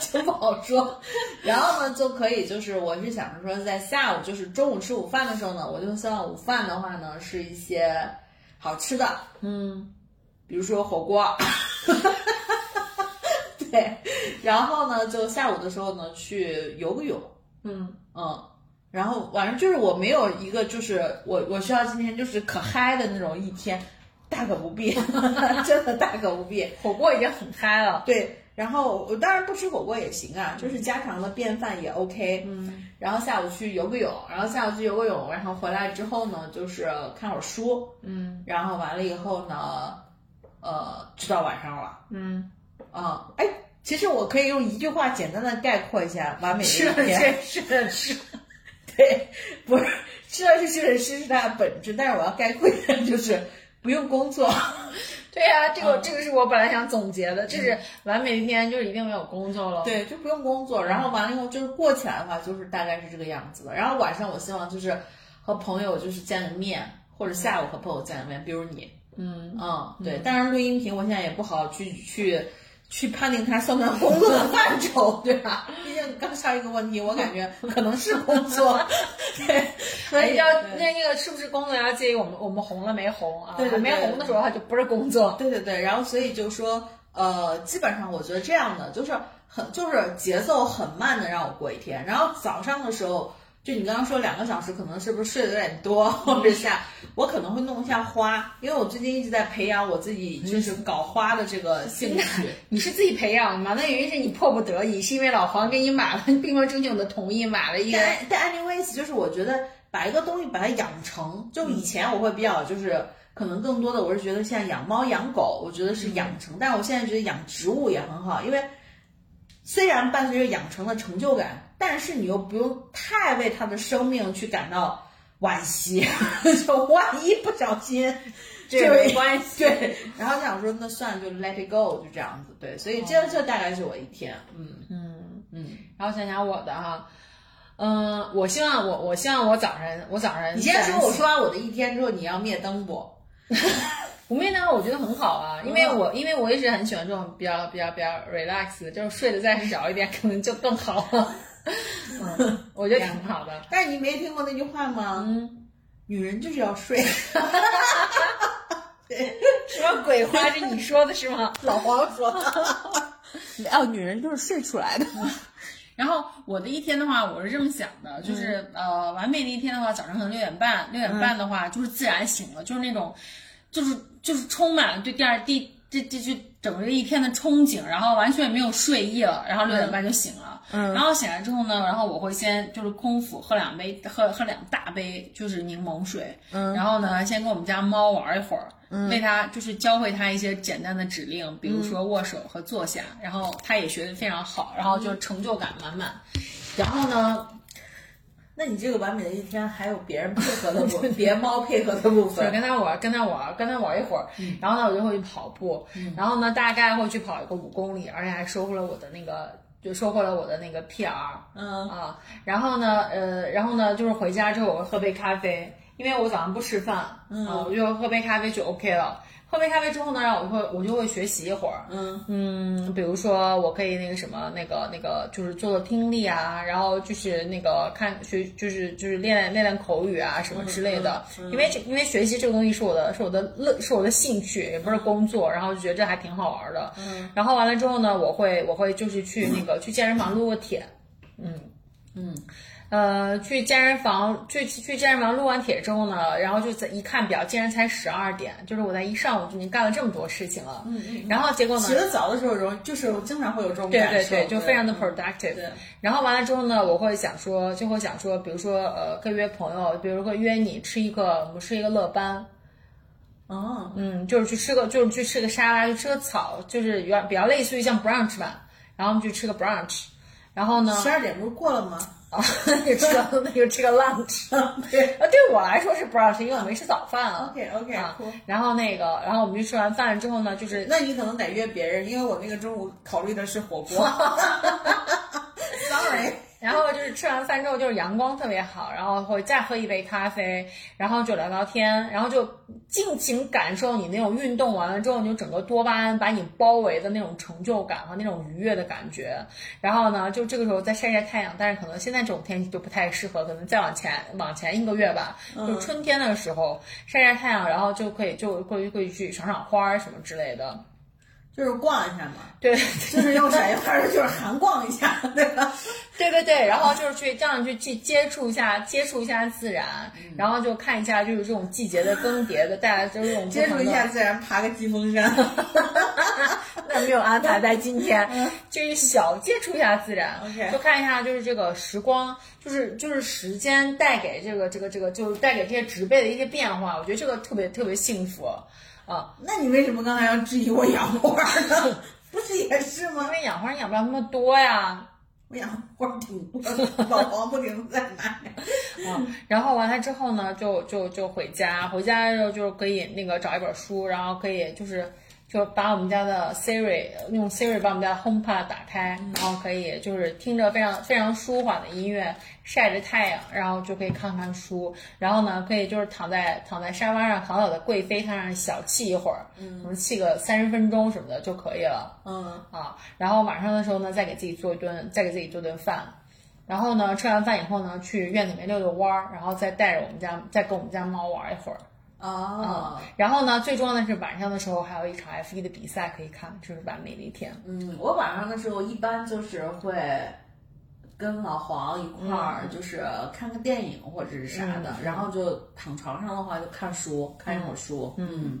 就不好说。然后呢，就可以就是，我是想着说，在下午就是中午吃午饭的时候呢，我就希望午饭的话呢是一些好吃的，嗯，比如说火锅。对，然后呢，就下午的时候呢去游个泳，嗯嗯，然后晚上就是我没有一个就是我我需要今天就是可嗨的那种一天，大可不必，真的大可不必。火锅已经很嗨了。对，然后我当然不吃火锅也行啊，就是家常的便饭也 OK。嗯，然后下午去游个泳，然后下午去游个泳，然后回来之后呢，就是看会儿书，嗯然后完了以后呢，呃，就到晚上了。嗯，啊、哎，其实我可以用一句话简单的概括一下完美的是的一天。是的是的。对，不是吃的是训练师是它的本质，但是我要概括一下，就是不用工作。对呀、这个、嗯这个是我本来想总结的，就是完美的一天就是一定没有工作了。，对，就不用工作，然后完了以后就是过起来的话，就是大概是这个样子的。然后晚上我希望就是和朋友就是见个面，或者下午和朋友见个面，比如你，嗯，嗯，对。当然录音频我现在也不好去去去判定它算不算工作的范畴，对吧？毕竟刚上一个问题，我感觉可能是工作，对，所以哎要那那个是不是工作要介意我们我们红了没红啊？对对对没红的时候它就不是工作。对对对，然后所以就说，呃，基本上我觉得这样的就是很就是节奏很慢的让我过一天，然后早上的时候，就你刚刚说两个小时，可能是不是睡得有点多，或者下我可能会弄一下花，因为我最近一直在培养我自己就是搞花的这个兴趣。你是自己培养的吗？那原因是你迫不得已，是因为老黄给你买了，并没有征求你的同意，买了一个。但但 anyways，就是我觉得把一个东西把它养成，就以前我会比较就是。可能更多的我是觉得像养猫养狗，我觉得是养成，但我现在觉得养植物也很好，因为虽然伴随着养成的成就感，但是你又不用太为他的生命去感到惋惜，就万一不小心，这没关 系对，然后想说那算了，就 let it go，就这样子，对，所以这这大概是我一天，嗯嗯，嗯，然后想想我的哈，嗯，我希望我我希望我早晨我早晨你先说，我说完我的一天之后，你要灭灯不？不灭灯，我觉得很好啊，因为我因为我一直很喜欢这种比较比较比较 relax，就是睡得再少一点，可能就更好了。嗯，我觉得挺好的。但是你没听过那句话吗？嗯，女人就是要睡。什么鬼话？是你说的是吗？老黄说的。哦，女人就是睡出来的。然后我的一天的话，我是这么想的，就是、呃，完美的一天的话，早上可能六点半，六点半的话、就是自然醒了，就是那种，就是就是充满了对第二第这这就整个一天的憧憬，然后完全没有睡意了，然后六点半就醒了，嗯，然后醒来之后呢，然后我会先就是空腹喝两杯，喝喝两大杯就是柠檬水，嗯，然后呢，先跟我们家猫玩一会儿。为它就是教会它一些简单的指令，比如说握手和坐下，然后它也学得非常好，然后就成就感满满。然后呢，那你这个完美的一天还有别人配合的部分，别猫配合的部分是分。跟他玩，跟他玩，跟他玩一会儿，然后呢，我就会去跑步，然后呢，大概会去跑一个五公里，而且还收获了我的那个，就收获了我的那个 PR 嗯啊。然后呢，呃，然后呢，就是回家之后我会喝杯咖啡，因为我早上不吃饭，嗯，我就喝杯咖啡就 OK 了。喝杯咖啡之后呢，然后我就会我就会学习一会儿，嗯。嗯，比如说我可以那个什么，那个那个就是做做听力啊，然后就是那个看学，就是就是练练练口语啊什么之类的。因为这因为学习这个东西是我的是我的乐是我的兴趣，也不是工作，然后就觉得这还挺好玩的。嗯，然后完了之后呢，我会我会就是去那个去健身房撸个铁，嗯。嗯呃，去健身房，去去健身房录完铁之后呢，然后就在一看表，竟然才十二点，就是我在一上午就已经干了这么多事情了。嗯嗯。然后结果呢？起得早的时候容易，就是我经常会有这种对感受，对对对，就非常的嗯 productive。对然后完了之后呢，我会想说，就会想说，比如说呃，可以约朋友，比如说约你吃一个，我们吃一个乐班，哦，嗯，就是去吃个，就是去吃个沙拉，去吃个草，就是有点比较类似于像 brunch 吧。然后我们去吃个 brunch，然后呢，十二点不是过了吗？啊，就吃个那就吃个 lunch。对啊，对我来说是不知道，是因为我没吃早饭啊。，OK OK。然后那个，然后我们就吃完饭之后呢，就是那你可能得约别人，因为我那个中午考虑的是火锅。Sorry，然后就是吃完饭之后，就是阳光特别好，然后会再喝一杯咖啡，然后就聊聊天，然后就尽情感受你那种运动完了之后，你就整个多巴胺把你包围的那种成就感和那种愉悦的感觉。然后呢，就这个时候再晒晒太阳，但是可能现在这种天气就不太适合，可能再往前往前一个月吧，就春天的时候晒晒太阳，然后就可以就会会去赏赏花儿什么之类的。就是逛一下嘛，对，就是用陕西话说就是寒逛一下，对吧？对对对，然后就是去这样去去接触一下，接触一下自然，然后就看一下就是这种季节的更迭的带来就是这种 接触一下自然，爬个疾风山。那没有安排在今天，就是小接触一下自然 OK 就看一下就是这个时光，就是就是时间带给这个这个这个，就是带给这些植被的一些变化，我觉得这个特别特别幸福啊，那你为什么刚才要质疑我养花呢？不是也是吗因吗？为养花养不了那么多呀。我养花挺多的，老王不停地在买。嗯，然后完了之后呢，就就就回家，回家之后就是可以那个找一本书，然后可以就是就把我们家的 Siri 用 Siri 把我们家 HomePod 打开，然后可以就是听着非常非常舒缓的音乐，晒着太阳，然后就可以看看书，然后呢可以就是躺在躺在沙发上躺倒的贵妃榻上小憩一会儿，嗯，憩个三十分钟什么的就可以了。嗯，啊，然后晚上的时候呢，再给自己做一顿，再给自己做顿饭，然后呢，吃完饭以后呢，去院子里面遛遛弯儿，然后再带着我们家，再跟我们家猫玩一会儿。哦，然后呢，最重要的是晚上的时候还有一场 F 一的比赛可以看，就是完美的一天。嗯，我晚上的时候一般就是会跟老黄一块儿，就是看个电影或者是啥的，然后就躺床上的话就看书，看一会儿书。嗯，嗯，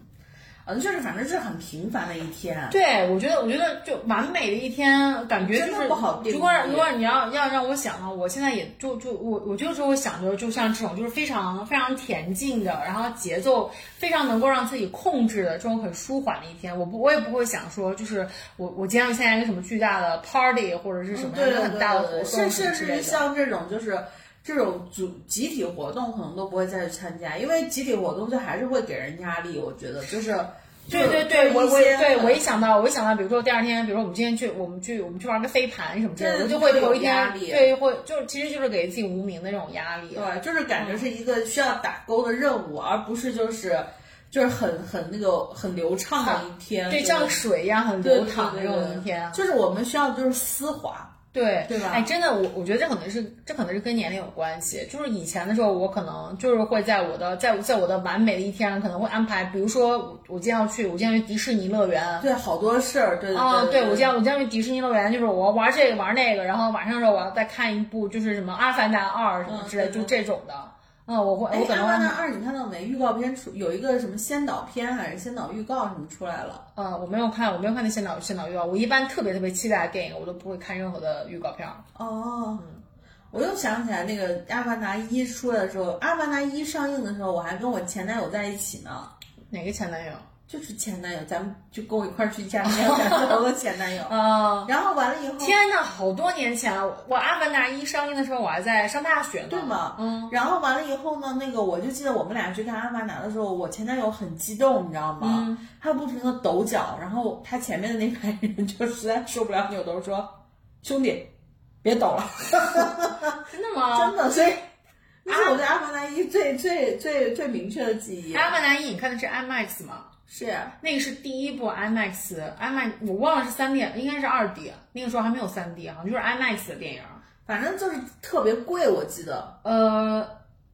就是反正是很平凡的一天。对，我觉得，我觉得就完美的一天，感觉就真的是不好定如果如果你要要让我想呢，我现在也就就我我就是会想着，就像这种就是非常非常恬静的，然后节奏非常能够让自己控制的这种很舒缓的一天。我不我也不会想说，就是我我今天要参加一个什么巨大的 party 或者是什么很大的活对，动甚甚至什么之类的。像这种就是。这种组集体活动可能都不会再去参加，因为集体活动就还是会给人压力。我觉得就是，对对对，我我对我一想到，我一想到，比如说第二天，比如说我们今天去，我们去我们去玩个飞盘什么之类的，对我就会头一天对会就其实就是给自己无名的那种压力。对，就是感觉是一个需要打勾的任务，而不是就是就是很很那个很流畅的一天。对，像水一样很流淌的这对对对种一天。就是我们需要的就是丝滑。对对吧哎，真的，我我觉得这可能是这可能是跟年龄有关系。就是以前的时候，我可能就是会在我的在在我的完美的一天，可能会安排，比如说我我今天要去，我今天去迪士尼乐园。对，好多事儿，对啊，对我今天我今天去迪士尼乐园，就是我要玩这个玩那个，然后晚上的时候我要再看一部，就是什么《阿凡达二》什么之类，嗯就这种的。嗯，我我可能阿凡达会，二》你看到没？预告片出有一个什么先导片还是先导预告什么出来了？啊，我没有看，我没有看那先导先导预告。我一般特别特别期待的电影，我都不会看任何的预告片儿。哦，我又想起来那个《阿凡达一》出来的时候，《阿凡达一》上映的时候，我还跟我前男友在一起呢。哪个前男友？就是前男友，咱们就跟我一块儿去见面的的前男友。啊、然后完了以后，天呐，好多年前了！我我《阿凡达一》上映的时候，我还在上大学呢。对吗？嗯。然后完了以后呢，那个我就记得我们俩去看《阿凡达》的时候，我前男友很激动，你知道吗？嗯他不停的抖脚，然后他前面的那排人就实在受不了，扭头说：“兄弟，别抖了。真的吗？真的，所以那是我对《阿凡达一》最最最最明确的记忆。阿凡达一》你看的是 IMAX 吗？是那个是第一部 IMAX，IMAX 我忘了是三 D，应该是二 D，那个时候还没有三 D，好像就是 IMAX 的电影。反正就是特别贵，我记得。呃，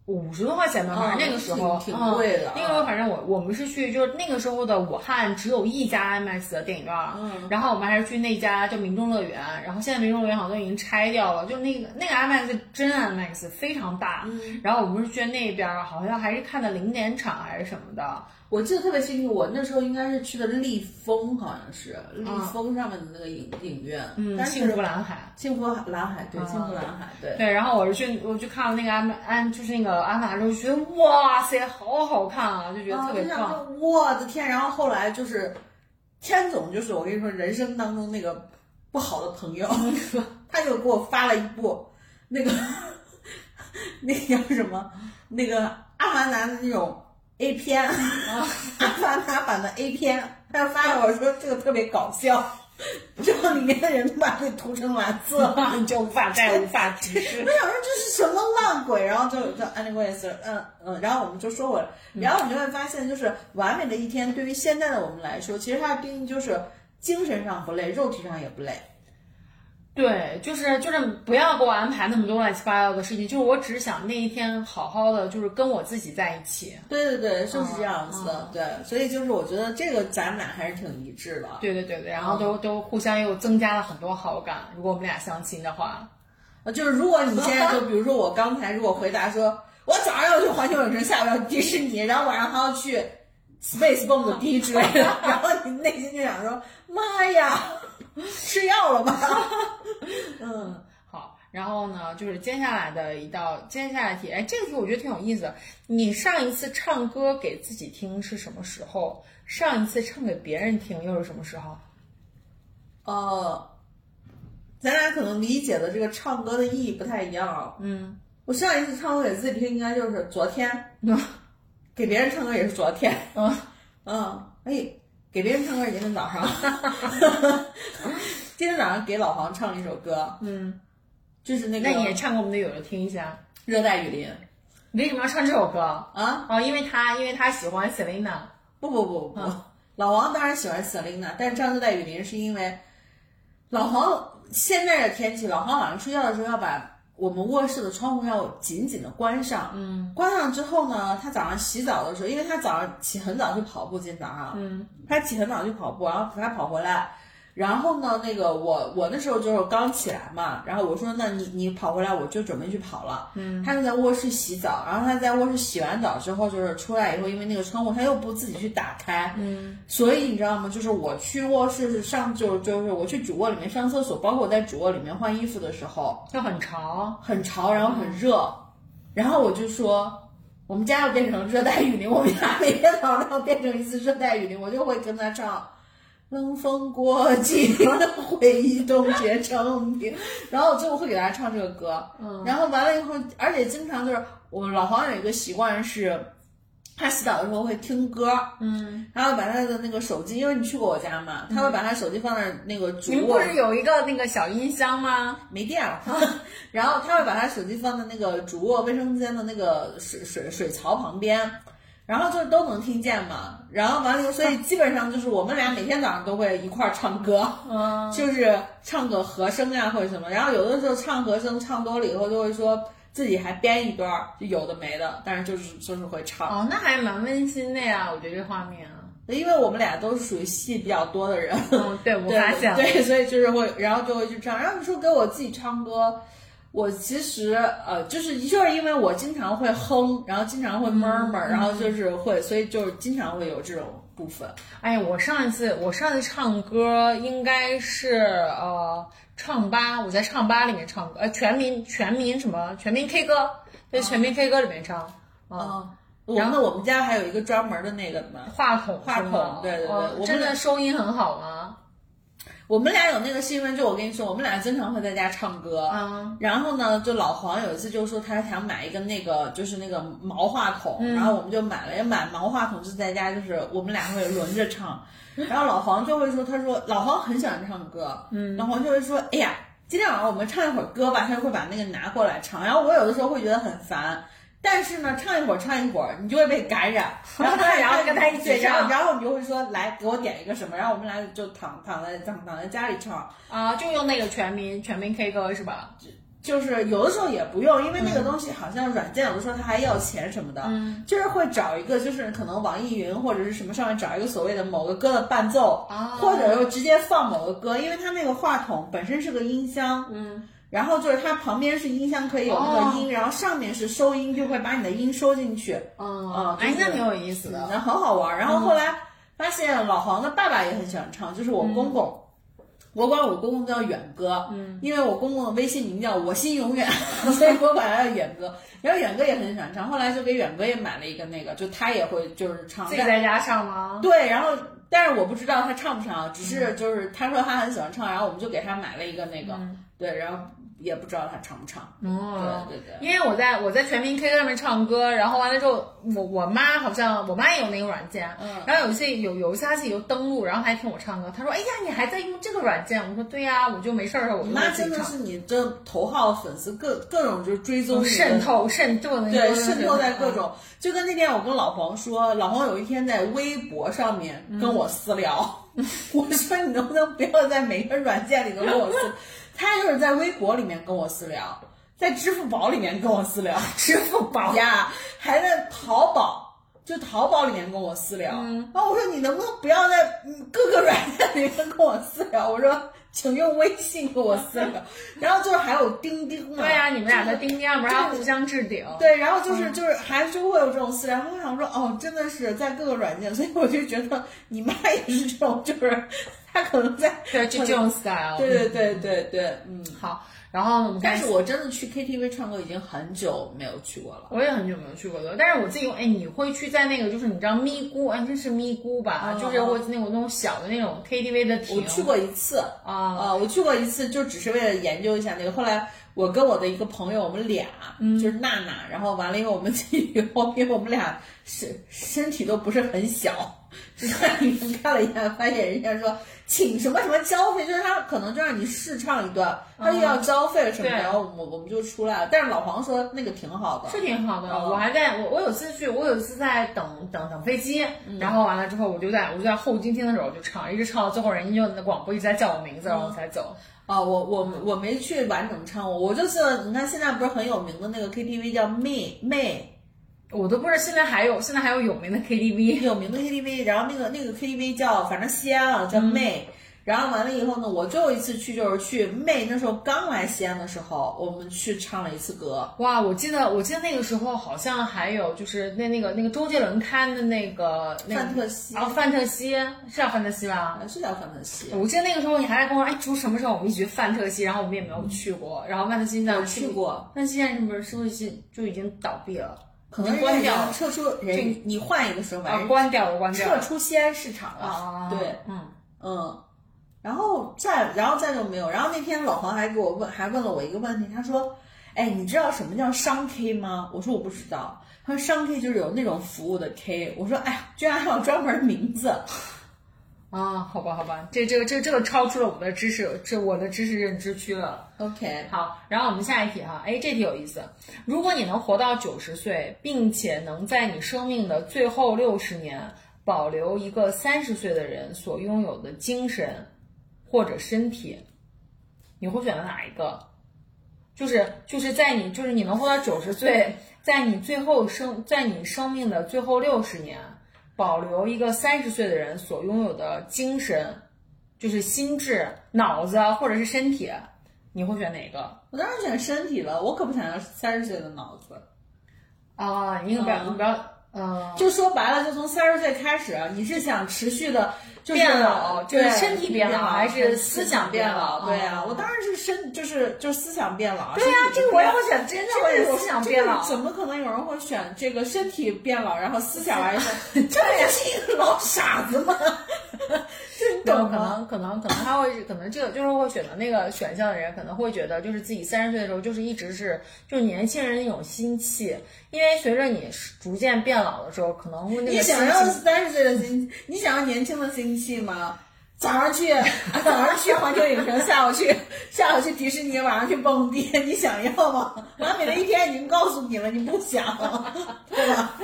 五十多块钱吧，反正嗯那个时候挺挺贵的嗯那个时候反正我我们是去，就是那个时候的武汉只有一家 IMAX 的电影院，嗯然后我们还是去那家叫民众乐园，然后现在民众乐园好像都已经拆掉了，就那个那个 IMAX 真 IMAX 非常大，嗯然后我们是去那边儿，好像还是看的零点场还是什么的，我记得特别清楚，我那时候应该是去的立丰，好像是立丰上面的那个影影院，嗯，幸福蓝海。幸福蓝海，对，啊幸福蓝海，对。对，然后我是去，我去看了那个安安，就是那个阿凡达之后，觉得哇塞，好好看啊，就觉得特别棒。说我的天！然后后来就是天总，就是我跟你说，人生当中那个不好的朋友，他就给我发了一部那个 那叫什么那个阿凡达的那种 A 片，阿凡达版的 A 片，他就发给我说这个特别搞笑。这里面的人把这涂成蓝色，你 就无法再无法直视。我想说这是什么烂鬼，然后就就 anyways，嗯嗯，然后我们就说回来，然后你就会发现，就是完美的一天对于现在的我们来说，其实它的定义就是精神上不累，肉体上也不累。对，就是就是不要给我安排那么多乱七八糟的事情，就是我只是想那一天好好的，就是跟我自己在一起。对对对，就是这样子的。对，所以就是我觉得这个咱们俩还是挺一致的。对对对对，然后都都互相又增加了很多好感。如果我们俩相亲的话，呃，就是如果你现在就比如说我刚才如果回答说，我早上要去环球影城，下午要去迪士尼，然后晚上还要去 Space Bomb 的之类的，然后你内心就想说，妈呀！吃药了吧？嗯，好，然后呢，就是接下来的一道接下来题，哎，这个题我觉得挺有意思的。你上一次唱歌给自己听是什么时候？上一次唱给别人听又是什么时候？呃，咱俩可能理解的这个唱歌的意义不太一样。嗯，我上一次唱歌给自己听应该就是昨天，给别人唱歌也是昨天。嗯嗯，哎。给别人唱歌，今天早上，今天早上给老黄唱了一首歌，嗯，就是那个。那你也唱给我们的友友听一下，《热带雨林》。为什么要唱这首歌啊？哦，因为他因为他喜欢 Selina。不不不不，老王当然喜欢 Selina，但是唱《热带雨林》是因为老黄现在的天气，老黄晚上睡觉的时候要把。我们卧室的窗户要紧紧的关上，嗯，关上之后呢，他早上洗澡的时候，因为他早上起很早去跑步，今天早上，嗯，他起很早去跑步，然后他跑回来。然后呢，那个我我那时候就是刚起来嘛，然后我说那你你跑回来，我就准备去跑了。嗯，他就在卧室洗澡，然后他在卧室洗完澡之后，就是出来以后，因为那个窗户他又不自己去打开，嗯，所以你知道吗？就是我去卧室上就就是我去主卧里面上厕所，包括我在主卧里面换衣服的时候，就很潮，很潮，然后很热，然后我就说我们家要变成热带雨林，我们家每天早上要变成一次热带雨林，我就会跟他唱。冷风过境，回忆冻结成冰。然后最后会给大家唱这个歌，嗯，然后完了以后，而且经常就是我老黄有一个习惯是，他洗澡的时候会听歌，嗯，他会把他的那个手机，因为你去过我家嘛，他会把他手机放在那个主卧。你们不是有一个那个小音箱吗？没电了，然后他会把他手机放在那个主卧卫生间的那个水水水槽旁边。然后就都能听见嘛，然后完了以后，所以基本上就是我们俩每天早上都会一块儿唱歌，嗯，就是唱个和声呀或者什么。然后有的时候唱和声唱多了以后，就会说自己还编一段儿，就有的没的，但是就是就是会唱。哦，那还蛮温馨的呀，我觉得这画面。因为我们俩都是属于戏比较多的人，嗯，对，我发现了，对，所以就是会，然后就会去唱。然后你说给我自己唱歌。我其实呃，就是就是因为我经常会哼，然后经常会 murmur，然后就是会，所以就是经常会有这种部分。哎呀，我上一次我上一次唱歌应该是呃唱吧，我在唱吧里面唱歌，呃全民全民什么全民 K 歌，在全民 K 歌里面唱。啊，然后我们家还有一个专门的那个嘛话筒，话筒，对对对，真的收音很好吗？我们俩有那个新闻，就我跟你说，我们俩经常会在家唱歌。嗯，然后呢，就老黄有一次就说他想买一个那个，就是那个毛话筒，然后我们就买了，也买毛话筒，就在家就是我们俩会轮着唱。然后老黄就会说，他说老黄很喜欢唱歌，嗯，老黄就会说，哎呀，今天晚上我们唱一会儿歌吧，他就会把那个拿过来唱。然后我有的时候会觉得很烦。但是呢，唱一会儿唱一会儿，你就会被感染，然后然后跟他一起唱，然后你就会说来给我点一个什么，然后我们俩就躺躺在躺躺在家里唱。啊，就用那个全民全民 K 歌是吧？就是有的时候也不用，因为那个东西好像软件有的时候它还要钱什么的，嗯，就是会找一个就是可能网易云或者是什么上面找一个所谓的某个歌的伴奏，啊，或者又直接放某个歌，因为它那个话筒本身是个音箱，嗯。然后就是它旁边是音箱，可以有那个音，然后上面是收音，就会把你的音收进去。嗯，哎，那挺有意思的，那很好玩。然后后来发现老黄的爸爸也很喜欢唱，就是我公公，我管我公公叫远哥，嗯，因为我公公的微信名叫我心永远，所以我管他叫远哥。然后远哥也很喜欢唱，后来就给远哥也买了一个那个，就他也会就是唱。自己在家唱吗？对，然后但是我不知道他唱不唱，只是就是他说他很喜欢唱，然后我们就给他买了一个那个，对，然后也不知道他唱不唱。哦，对对对。因为我在我在全民 K 歌上面唱歌，然后完了之后，我我妈好像我妈也有那个软件，嗯然后有一次有有一次她自己又登录，然后还听我唱歌，她说：“哎呀，你还在用这个软件？”我说：“对呀、我就没事儿的时候我你妈就自己唱。真的是你这头号粉丝，各各种就是追踪渗透渗透的那对，个渗透在各种，就跟那天我跟老黄说，老黄有一天在微博上面跟我私聊，我说你能不能不要在每个软件里都跟我私，他就是在微博里面跟我私聊，在支付宝里面跟我私聊，支付宝呀，还在淘宝。就淘宝里面跟我私聊，然后我说你能不能不要在嗯各个软件里面跟我私聊？我说请用微信给我私聊，然后就是还有钉钉嘛，对呀、你们俩在钉钉上面还互相置顶。对，然后就是就是还是会有这种私聊，我想说哦，真的是在各个软件，所以我就觉得你妈也是这种，就是她可能在对，就这种 style。对对对对对，嗯。好，然后我们但是我真的去 KTV 唱歌已经很久没有去过了。我也很久没有去过了，但是我自己，哎，你会去在那个，就是你知道咪咕，哎，这是咪咕吧？嗯就是我那种那种小的那种 KTV 的厅。我去过一次啊啊，我去过一次，就只是为了研究一下那个。后来我跟我的一个朋友，我们俩、嗯就是娜娜，然后完了以后我们进去以后，因为我们俩身身体都不是很小，就在里面看了一下，发现人家说请什么什么交费，就是他可能就让你试唱一段，他又要交费什么的，然后我我们就出来了。但是老黄说那个挺好的，是挺好的，哦我还在我我有次去，我有一次在等等等飞机，嗯然后完了之后我就在我就在候机厅的时候就唱，一直唱到最后，人家就那广播一直在叫我名字，然后我才走。啊，我我我没去完整唱过，我就是你看现在不是很有名的那个 KTV 叫妹妹。我都不知道现在还有现在还有有名的 KTV，有名的 KTV，然后那个那个 KTV 叫反正西安啊叫妹，然后完了以后呢，我最后一次去就是去妹那时候刚来西安的时候，我们去唱了一次歌。哇，我记得我记得那个时候好像还有就是那那个那个周杰伦开的那个那个范特西。啊范特西是叫范特西吧？是叫范特西，我记得那个时候你还在跟我说，哎，出什么时候？我们一起去范特西，然后我们也没有去过，然后范特西现在我去过，范特西现在是不是是不是就已经倒闭了？可能关掉撤出人，你换一个说法，关掉了，关掉了。撤出西安市场了。啊，对，嗯，嗯，然后再然后再就没有。然后那天老黄还给我问，还问了我一个问题，他说：“哎，你知道什么叫商 K 吗？”我说我不知道。他说商 K 就是有那种服务的 K。我说：“哎呀，居然还有专门名字。”啊，好吧，好吧，这这个这这个超出了我的知识，这我的知识认知区了。OK，好，然后我们下一题哈，哎，这题有意思。如果你能活到九十岁，并且能在你生命的最后六十年保留一个三十岁的人所拥有的精神或者身体，你会选择哪一个？就是就是在你就是你能活到九十岁，在你最后生在你生命的最后六十年，保留一个三十岁的人所拥有的精神，就是心智、脑子或者是身体，你会选哪个？我当然选身体了，我可不想要三十岁的脑子。啊，你可不要，嗯你不要，嗯，就说白了，就从三十岁开始，你是想持续的，就是变老就是对身体变老还是思想变老对呀、哦我当然是身，就是就是思想变老。对呀、这个我也变会选，真的这个思想变老。怎么可能有人会选这个身体变老，然后思想还是？这不就是一个老傻子吗？这？可能可能可能他会可能这个就是会选择那个选项的人，可能会觉得就是自己三十岁的时候就是一直是就是年轻人那种心气，因为随着你逐渐变老的时候，可能会那个你想要气三十岁的心，你想要年轻的心气吗？早上去，啊早上去环球影城，下午去，下午去迪士尼，晚上去蹦迪，你想要吗？完美的一天已经告诉你了，你不想，对吧？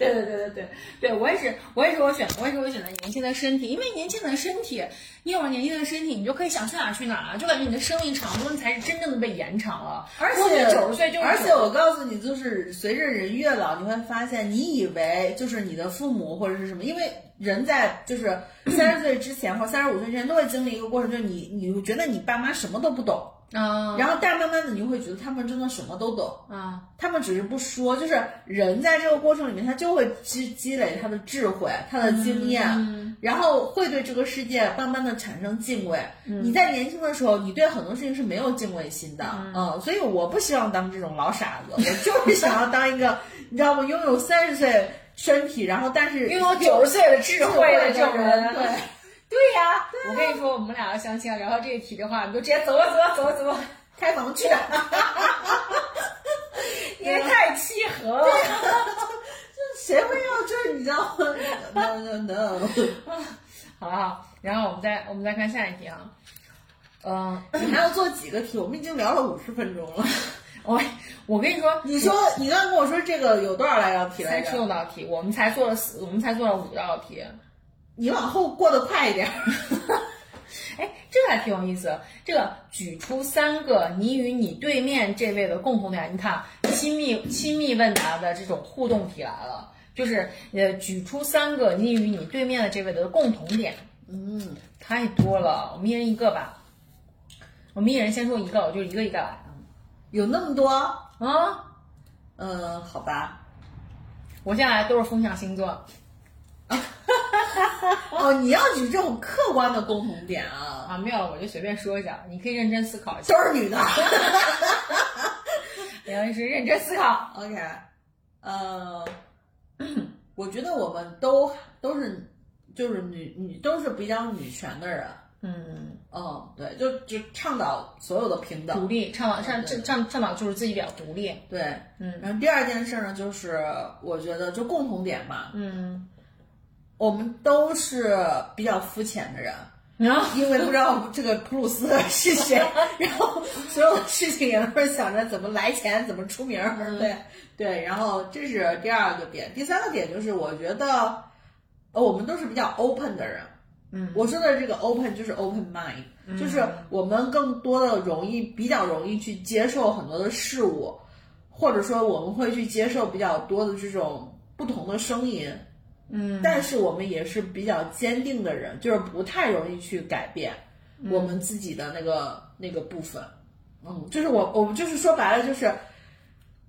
对对对对对对，我也是，我也是我选，我也是我选择年轻的身体，因为年轻的身体，你有了年轻的身体，你就可以想去哪去哪儿，就感觉你的生命长度才是真正的被延长了。而且九十岁就而且我告诉你，就是随着人越老，你会发现，你以为就是你的父母或者是什么，因为人在就是三十岁之前或三十五岁之前都会经历一个过程，就是你你觉得你爸妈什么都不懂，啊然后但慢慢的你会觉得他们真的什么都懂。啊他们只是不说，就是人在这个过程里面，他就会积积累他的智慧、他的经验，然后会对这个世界慢慢的产生敬畏。你在年轻的时候，你对很多事情是没有敬畏心的，嗯所以我不希望当这种老傻子，我 就是想要当一个，你知道吗？拥有三十岁。身体，然后但是拥有九十岁的智慧的这种人，对。对呀，我跟你说，我们俩要相亲聊到这一题的话，你就直接走吧，走吧，走吧，走吧，开房去，因为太契合了。谁会要这？你知道吗？No No No。好了，然后我们再我们再看下一题啊。嗯，你还要做几个题？我们已经聊了五十分钟了。我 我跟你说，你说你刚刚跟我说这个有多少来道题来着？三十六道题，我们才做了四，我们才做了五道题。你往后过得快一点。哎，这个还挺有意思。这个举出三个你与你对面这位的共同点，你看亲密亲密问答的这种互动题来了，就是呃举出三个你与你对面的这位的共同点。嗯，太多了，我们一人一个吧。我们一人先说一个，我就一个一个来。有那么多啊？嗯，好吧。我现在来都是风象星座。哦，你要举这种客观的共同点啊啊，没有，我就随便说一下，你可以认真思考一下。都是女的，杨律师认真思考。OK，呃，我觉得我们都都是就是女女都是比较女权的人。嗯嗯，对，就就倡导所有的平等、独立，倡导倡倡倡倡导就是自己比较独立。对，嗯。然后第二件事呢，就是我觉得就共同点嘛，嗯。我们都是比较肤浅的人，因为不知道这个普鲁斯是谁，然后所有的事情也都是想着怎么来钱，怎么出名儿，对对。然后这是第二个点，第三个点就是我觉得，呃，我们都是比较 open 的人，嗯，我说的这个 open 就是 open mind，就是我们更多的容易比较容易去接受很多的事物，或者说我们会去接受比较多的这种不同的声音。嗯，但是我们也是比较坚定的人，就是不太容易去改变我们自己的那个那个部分。嗯，就是我我们就是说白了，就是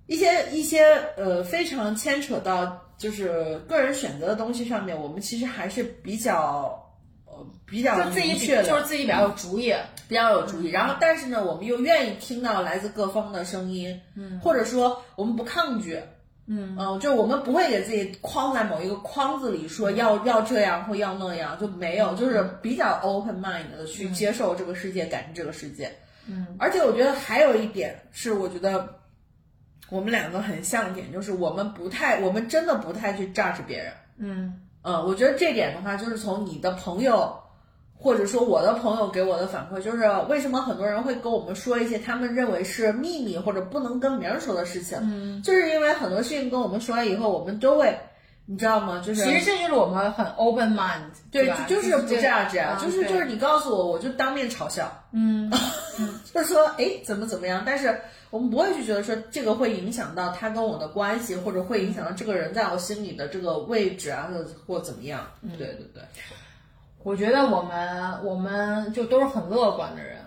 一些一些呃非常牵扯到就是个人选择的东西上面，我们其实还是比较呃比较明确的，就是自己比较有主意，比较有主意。然后，但是呢，我们又愿意听到来自各方的声音，嗯，或者说我们不抗拒。嗯嗯，就我们不会给自己框在某一个框子里，说要要这样或要那样，就没有，就是比较 open mind 的去接受这个世界，感知这个世界。嗯，而且我觉得还有一点是，我觉得我们两个很像一点，就是我们不太，我们真的不太去 judge 别人。嗯嗯，我觉得这点的话，就是从你的朋友。或者说我的朋友给我的反馈就是，为什么很多人会跟我们说一些他们认为是秘密或者不能跟别人说的事情？嗯，就是因为很多事情跟我们说了以后，我们都会，你知道吗？就是其实这就是我们很 open mind，对吧？就是不这样子啊，就是就是你告诉我，我就当面嘲笑，嗯，就是说哎怎么怎么样，但是我们不会去觉得说这个会影响到他跟我的关系，或者会影响到这个人在我心里的这个位置啊，或或怎么样？对对对。我觉得我们我们就都是很乐观的人，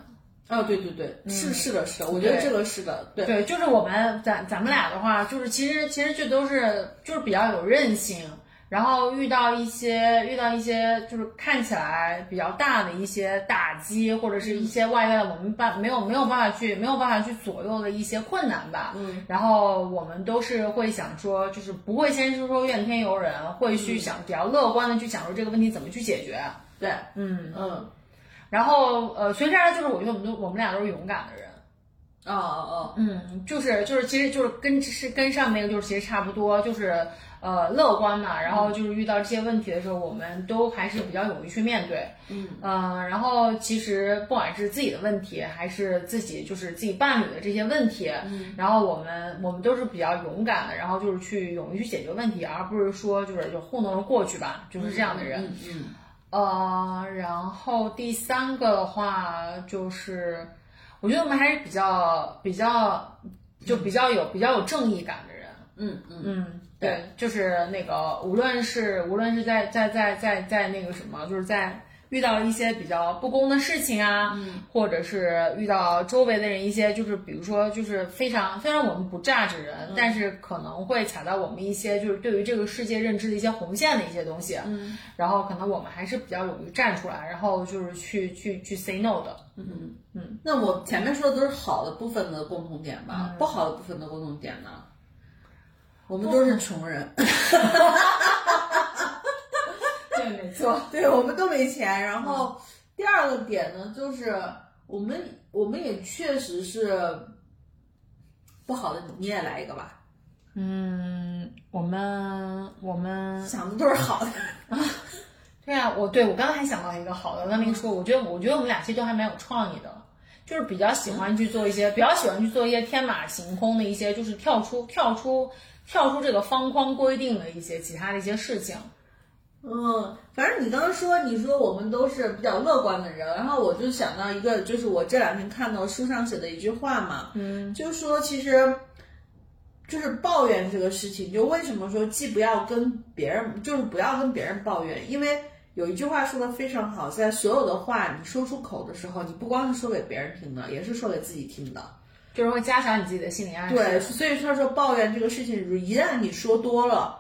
哦，对对对，是是的，是的，我觉得这个是的，对对，就是我们咱咱们俩的话，就是其实其实这都是就是比较有韧性。然后遇到一些遇到一些就是看起来比较大的一些打击，或者是一些外在的我们办没有没有办法去没有办法去左右的一些困难吧。嗯，然后我们都是会想说，就是不会先是说怨天尤人，会去想比较乐观的去想说这个问题怎么去解决。对，嗯嗯。然后呃，所以这样就是我觉得我们都我们俩都是勇敢的人。哦哦哦，嗯，就是就是其实就是跟是跟上面那个就是其实差不多，就是。呃，乐观嘛，然后就是遇到这些问题的时候，我们都还是比较勇于去面对。嗯，呃，然后其实不管是自己的问题，还是自己就是自己伴侣的这些问题，嗯，然后我们我们都是比较勇敢的，然后就是去勇于去解决问题，而不是说就是就糊弄着过去吧，就是这样的人。嗯，呃，然后第三个的话就是，我觉得我们还是比较比较就比较有比较有正义感的人。嗯嗯嗯。对，就是那个，无论是无论是在在在在在那个什么，就是在遇到一些比较不公的事情啊，嗯，或者是遇到周围的人一些，就是比如说，就是非常虽然我们不榨着人，但是可能会踩到我们一些就是对于这个世界认知的一些红线的一些东西，嗯，然后可能我们还是比较勇于站出来，然后就是去去去 say no 的，嗯。嗯。那我前面说的都是好的部分的共同点吧，不好的部分的共同点呢？我们都是穷人，对，我们都没钱。然后第二个点呢，就是我们我们也确实是不好的，你也来一个吧。嗯，我们我们想的都是好的。对啊，我对我刚刚还想到一个好的，跟您说，我觉得我觉得我们俩其实都还蛮有创意的，就是比较喜欢去做一些，比较喜欢去做一些天马行空的一些，就是跳出跳出跳出这个方框规定的一些其他的一些事情。嗯，反正你刚刚说，你说我们都是比较乐观的人，然后我就想到一个，就是我这两天看到书上写的一句话嘛，嗯，就是说其实。就是抱怨这个事情，就为什么说既不要跟别人，就是不要跟别人抱怨，因为有一句话说的非常好，在所有的话你说出口的时候，你不光是说给别人听的，也是说给自己听的，就是会加强你自己的心理暗示。对，所以他说抱怨这个事情，一旦你说多了，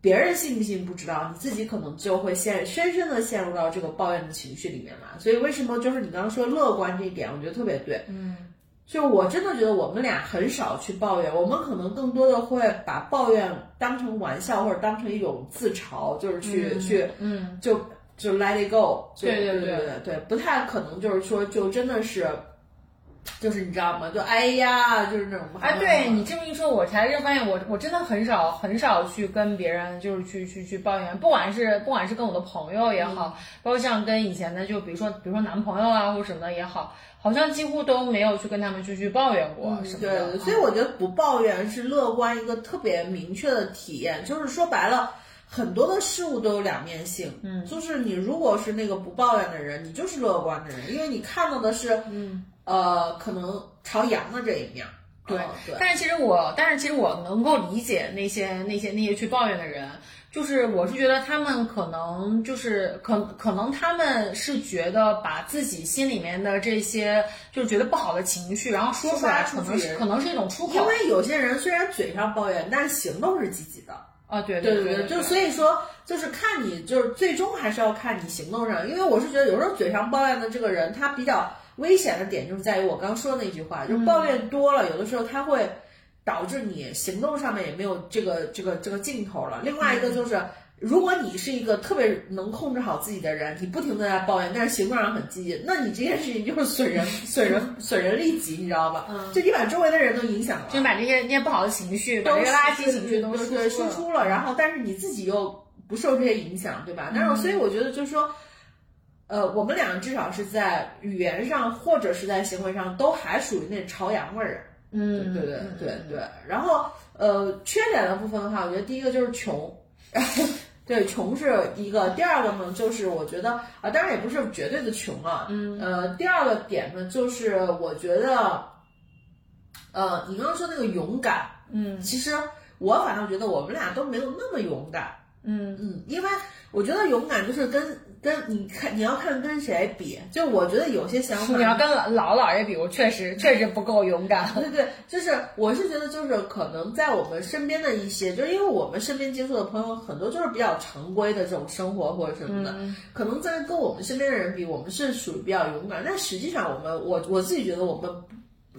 别人信不信不知道，你自己可能就会陷深深的陷入到这个抱怨的情绪里面嘛。所以为什么就是你刚刚说乐观这一点，我觉得特别对，嗯。就我真的觉得我们俩很少去抱怨，我们可能更多的会把抱怨当成玩笑或者当成一种自嘲，就是去去，嗯，就就 let it go，对对对对对，不太可能就是说就真的是，就是你知道吗？就哎呀，就是那种。哎，对你这么一说，我才是发现我我真的很少很少去跟别人就是去去去抱怨，不管是不管是跟我的朋友也好，包括像跟以前的就比如说比如说男朋友啊或者什么的也好。好像几乎都没有去跟他们去去抱怨过什么的，对，所以我觉得不抱怨是乐观一个特别明确的体验。就是说白了，很多的事物都有两面性。嗯，就是你如果是那个不抱怨的人，你就是乐观的人，因为你看到的是，嗯，呃，可能朝阳的这一面。对，对。但是其实我，但是其实我能够理解那些那些那些去抱怨的人。就是我是觉得他们可能就是可可能他们是觉得把自己心里面的这些就是觉得不好的情绪，然后说出来，可能是可能是一种出口。因为有些人虽然嘴上抱怨，但是行动是积极的。啊，对对对对，就所以说就是看你就是最终还是要看你行动上，因为我是觉得有时候嘴上抱怨的这个人，他比较危险的点就是在于我刚说的那句话，就抱怨多了，有的时候它会。导致你行动上面也没有这个这个这个劲头了。另外一个就是，如果你是一个特别能控制好自己的人，你不停的在抱怨，但是行动上很积极，那你这件事情就是损人 损人损人利己，你知道吧？嗯，就你把周围的人都影响了，就把这些那些不好的情绪，把这些垃圾情绪都输出了，然后但是你自己又不受这些影响，对吧？但是所以我觉得就是说，呃，我们俩至少是在语言上或者是在行为上都还属于那朝阳味儿。嗯，对对对对，然后呃，缺点的部分的话，我觉得第一个就是穷，对，穷是一个。第二个呢，就是我觉得啊，当然也不是绝对的穷啊，嗯，呃，第二个点呢，就是我觉得，呃，你刚刚说那个勇敢，嗯，其实我反倒觉得我们俩都没有那么勇敢，嗯嗯，因为我觉得勇敢就是跟。跟你看，你要看跟谁比，就我觉得有些想法。你要跟老老姥爷比，我确实确实不够勇敢。对对，就是我是觉得，就是可能在我们身边的一些，就是因为我们身边接触的朋友很多，就是比较常规的这种生活或者什么的，可能在跟我们身边的人比，我们是属于比较勇敢。但实际上，我们我我自己觉得我们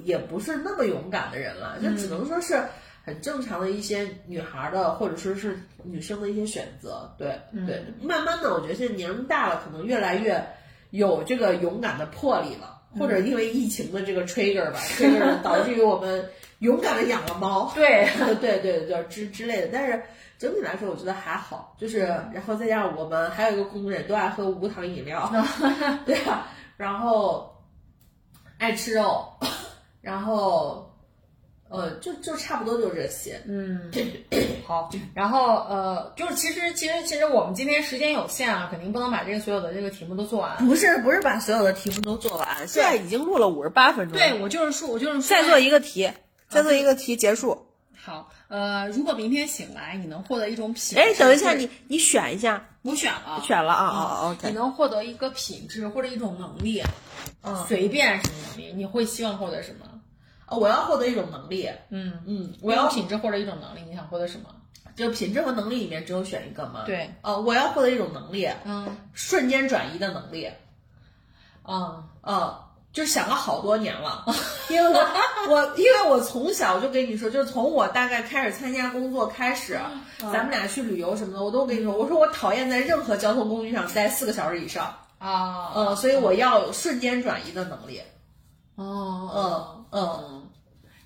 也不是那么勇敢的人了，就只能说是。很正常的一些女孩的，或者说是女生的一些选择，对对。慢慢的，我觉得现在年龄大了，可能越来越有这个勇敢的魄力了，或者因为疫情的这个 trigger 吧，trigger 导致于我们勇敢的养了猫，对对对对之之类的。但是整体来说，我觉得还好，就是然后再加上我们还有一个共同点，都爱喝无糖饮料，对啊，然后爱吃肉，然后。呃，就就差不多就这些，嗯，好，然后呃，就是其实其实其实我们今天时间有限啊，肯定不能把这个所有的这个题目都做完。不是不是把所有的题目都做完，现在已经录了五十八分钟。对，我就是说，我就是说再做一个题，再做一个题结束。好，呃，如果明天醒来你能获得一种品，哎，等一下，你你选一下，我选了，选了啊啊，OK。你能获得一个品质或者一种能力，嗯，随便什么能力，你会希望获得什么？哦，我要获得一种能力，嗯嗯，我要品质或者一种能力，你想获得什么？就品质和能力里面只有选一个吗？对，哦，我要获得一种能力，嗯，瞬间转移的能力，嗯嗯，就想了好多年了，因为我我因为我从小就跟你说，就是从我大概开始参加工作开始，咱们俩去旅游什么的，我都跟你说，我说我讨厌在任何交通工具上待四个小时以上，啊，嗯，所以我要有瞬间转移的能力，哦，嗯嗯。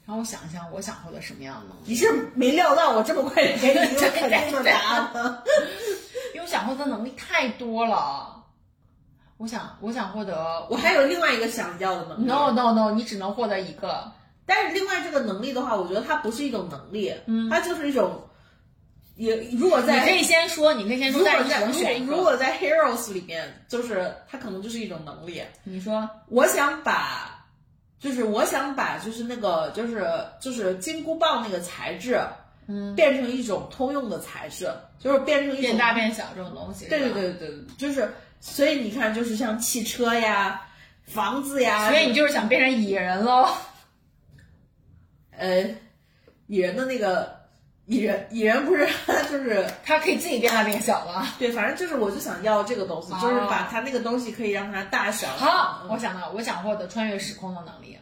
让我想一想，我想获得什么样的能力？你是没料到我这么快就给你一个肯定的答案吗？因为我想获得能力太多了。我想，我想获得，我还有另外一个想要的能力。no no no，你只能获得一个。但是另外这个能力的话，我觉得它不是一种能力，嗯，它就是一种，也如果在你可以先说，你可以先说。如果在 Heroes 里面，就是它可能就是一种能力。你说，我想把，就是我想把，就是那个，就是就是金箍棒那个材质，嗯，变成一种通用的材质，就是变成一种变大变小这种东西。对对。对对对，就是所以你看，就是像汽车呀、房子呀，所以你就是想变成蚁人喽？呃，蚁人的那个蚁人，蚁人不是 就是他可以自己变大变小吗？对，反正就是我就想要这个东西，哦就是把它那个东西可以让它大小。好，嗯我想到，我想获得穿越时空的能力。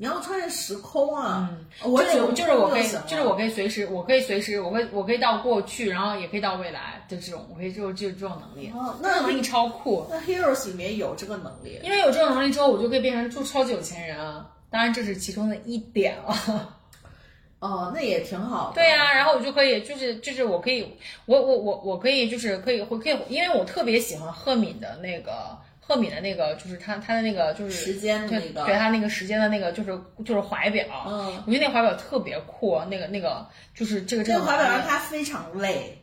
你要穿越时空啊！我就是我就是我可以，就是我可以随时，我可以随时，我可以我可以到过去，然后也可以到未来的这种，我可以就就这种能力。哦那能力超酷，那 Heroes 里面有这个能力，因为有这种能力之后，我就可以变成就超级有钱人啊。当然这是其中的一点了。哦，那也挺好的。对呀、然后我就可以，就是就是我可以，我我我我可以，就是可以会可以，因为我特别喜欢赫敏的那个赫敏的那个，就是他他的那个就是时间的对那个对他那个时间的那个就是就是怀表，嗯，我觉得那个怀表特别酷，那个那个就是这个这个这个怀表让他非常累。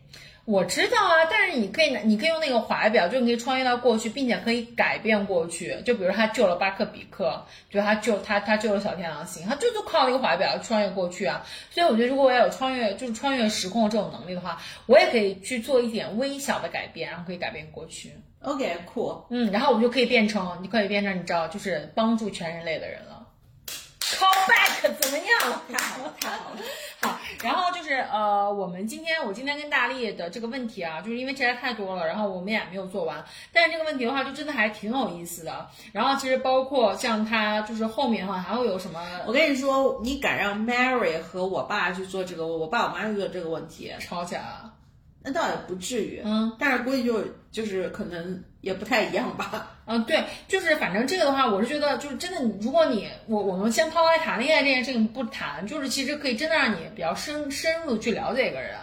我知道啊，但是你可以拿，你可以用那个怀表，就你可以穿越到过去，并且可以改变过去。就比如他救了巴克比克，比如他救他他救了小天狼星，他就就靠那个怀表穿越过去啊。所以我觉得，如果我要有穿越，就是穿越时空的这种能力的话，我也可以去做一点微小的改变，然后可以改变过去。OK，酷。嗯，然后我就可以变成，你可以变成，你知道，就是帮助全人类的人了。Call back 怎么样？太好了，太好了。好，然后就是呃，我们今天我今天跟大力的这个问题啊，就是因为这还太多了，然后我们也没有做完。但是这个问题的话，就真的还挺有意思的。然后其实包括像他就是后面的话还会有什么 我跟你说，你敢让 Mary 和我爸去做这个，我爸我妈去做这个问题，吵起来了。那倒也不至于。嗯，但是估计就就是可能也不太一样吧。嗯，对，就是反正这个的话，我是觉得就是真的，如果你我我们先抛开谈恋爱这件事情不谈，就是其实可以真的让你比较深深入的去了解一个人。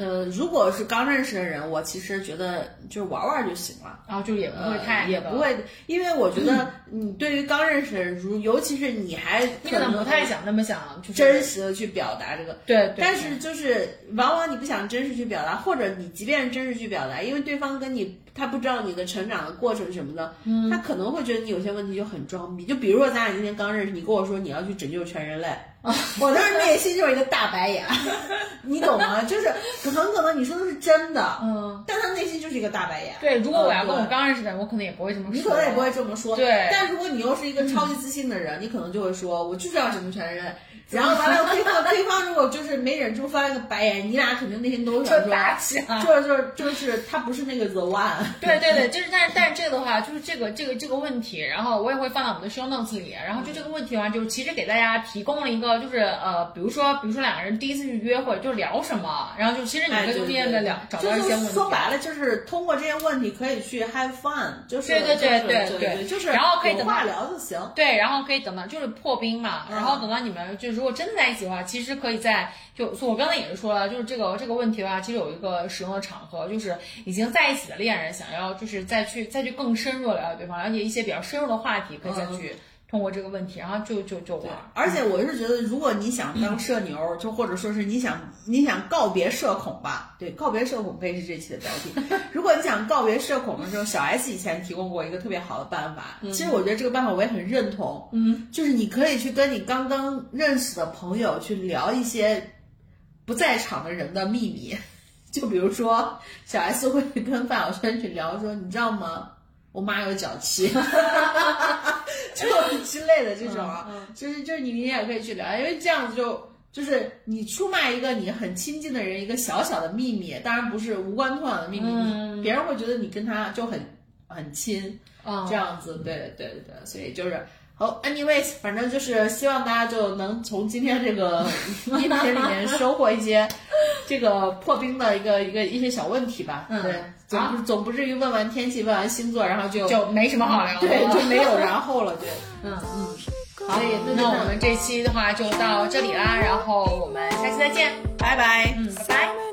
呃，如果是刚认识的人，我其实觉得就是玩玩就行了。然后就也不会太、呃也不，会，因为我觉得 你对于刚认识的人，如尤其是你还你可能不太想那么想，就是真实的去表达这个，对对，但是就是往往你不想真实去表达，或者你即便是真实去表达，因为对方跟你他不知道你的成长的过程什么的，他可能会觉得你有些问题就很装逼。就比如说咱俩今天刚认识，你跟我说你要去拯救全人类，我当时内心就是一个大白眼，你懂吗？就是很可能你说的是真的，嗯，但他内心就是一个大白眼。对，如果我要跟我刚认识的人，我可能也不会这么说，你可能也不会这么说，对但如果你又是一个超级自信的人，你可能就会说，我就是要拯救全人。然后完了，对方对方如果就是没忍住翻了个白眼，你俩肯定内心都想就说，打起来。就是就是就是他不是那个 the one。对对对，就是但是但是这个的话，就是这个这个这个问题，然后我也会放到我们的 show notes 里。然后就这个问题的话，就是其实给大家提供了一个，就是呃，比如说比如说两个人第一次去约会，就聊什么，然后就其实你哎，可以对中间的聊找到一些问题。说白了就是通过这些问题可以去 have fun，就是对对对对就是对对，就是然后可以等话聊就行。对，然后可以等到就是破冰嘛，嗯然后等到你们就如果真的在一起的话，其实可以在就我刚才也是说了，就是这个这个问题的话，其实有一个使用的场合，就是已经在一起的恋人想要就是再去再去更深入地了解对方，了解一些比较深入的话题，可以再去通过这个问题，然后就就就玩。而且我是觉得，如果你想当社牛，就或者说是你想你想告别社恐吧，对，告别社恐可以是这期的标题。如果你想告别社恐的时候，小 S 以前提供过一个特别好的办法，其实我觉得这个办法我也很认同，嗯，就是你可以去跟你刚刚认识的朋友去聊一些不在场的人的秘密，就比如说小 S 会跟范晓萱去聊说，你知道吗？我妈有脚气，就之类的这种啊，就是就是你明天也可以去聊，因为这样子就就是你出卖一个你很亲近的人一个小小的秘密，当然不是无关痛痒的秘密，嗯。别人会觉得你跟他就很很亲，嗯。这样子，对对对对，所以就是。好，anyways，反正就是希望大家就能从今天这个音频里面收获一些 这个破冰的一个一个一些小问题吧。嗯对，总不总不至于问完天气，问完星座，然后就就没什么好聊的 对。就没有然后了，对。嗯嗯，好所以那我们这期的话就到这里啦，然后我们下期再见，拜拜。嗯，拜拜。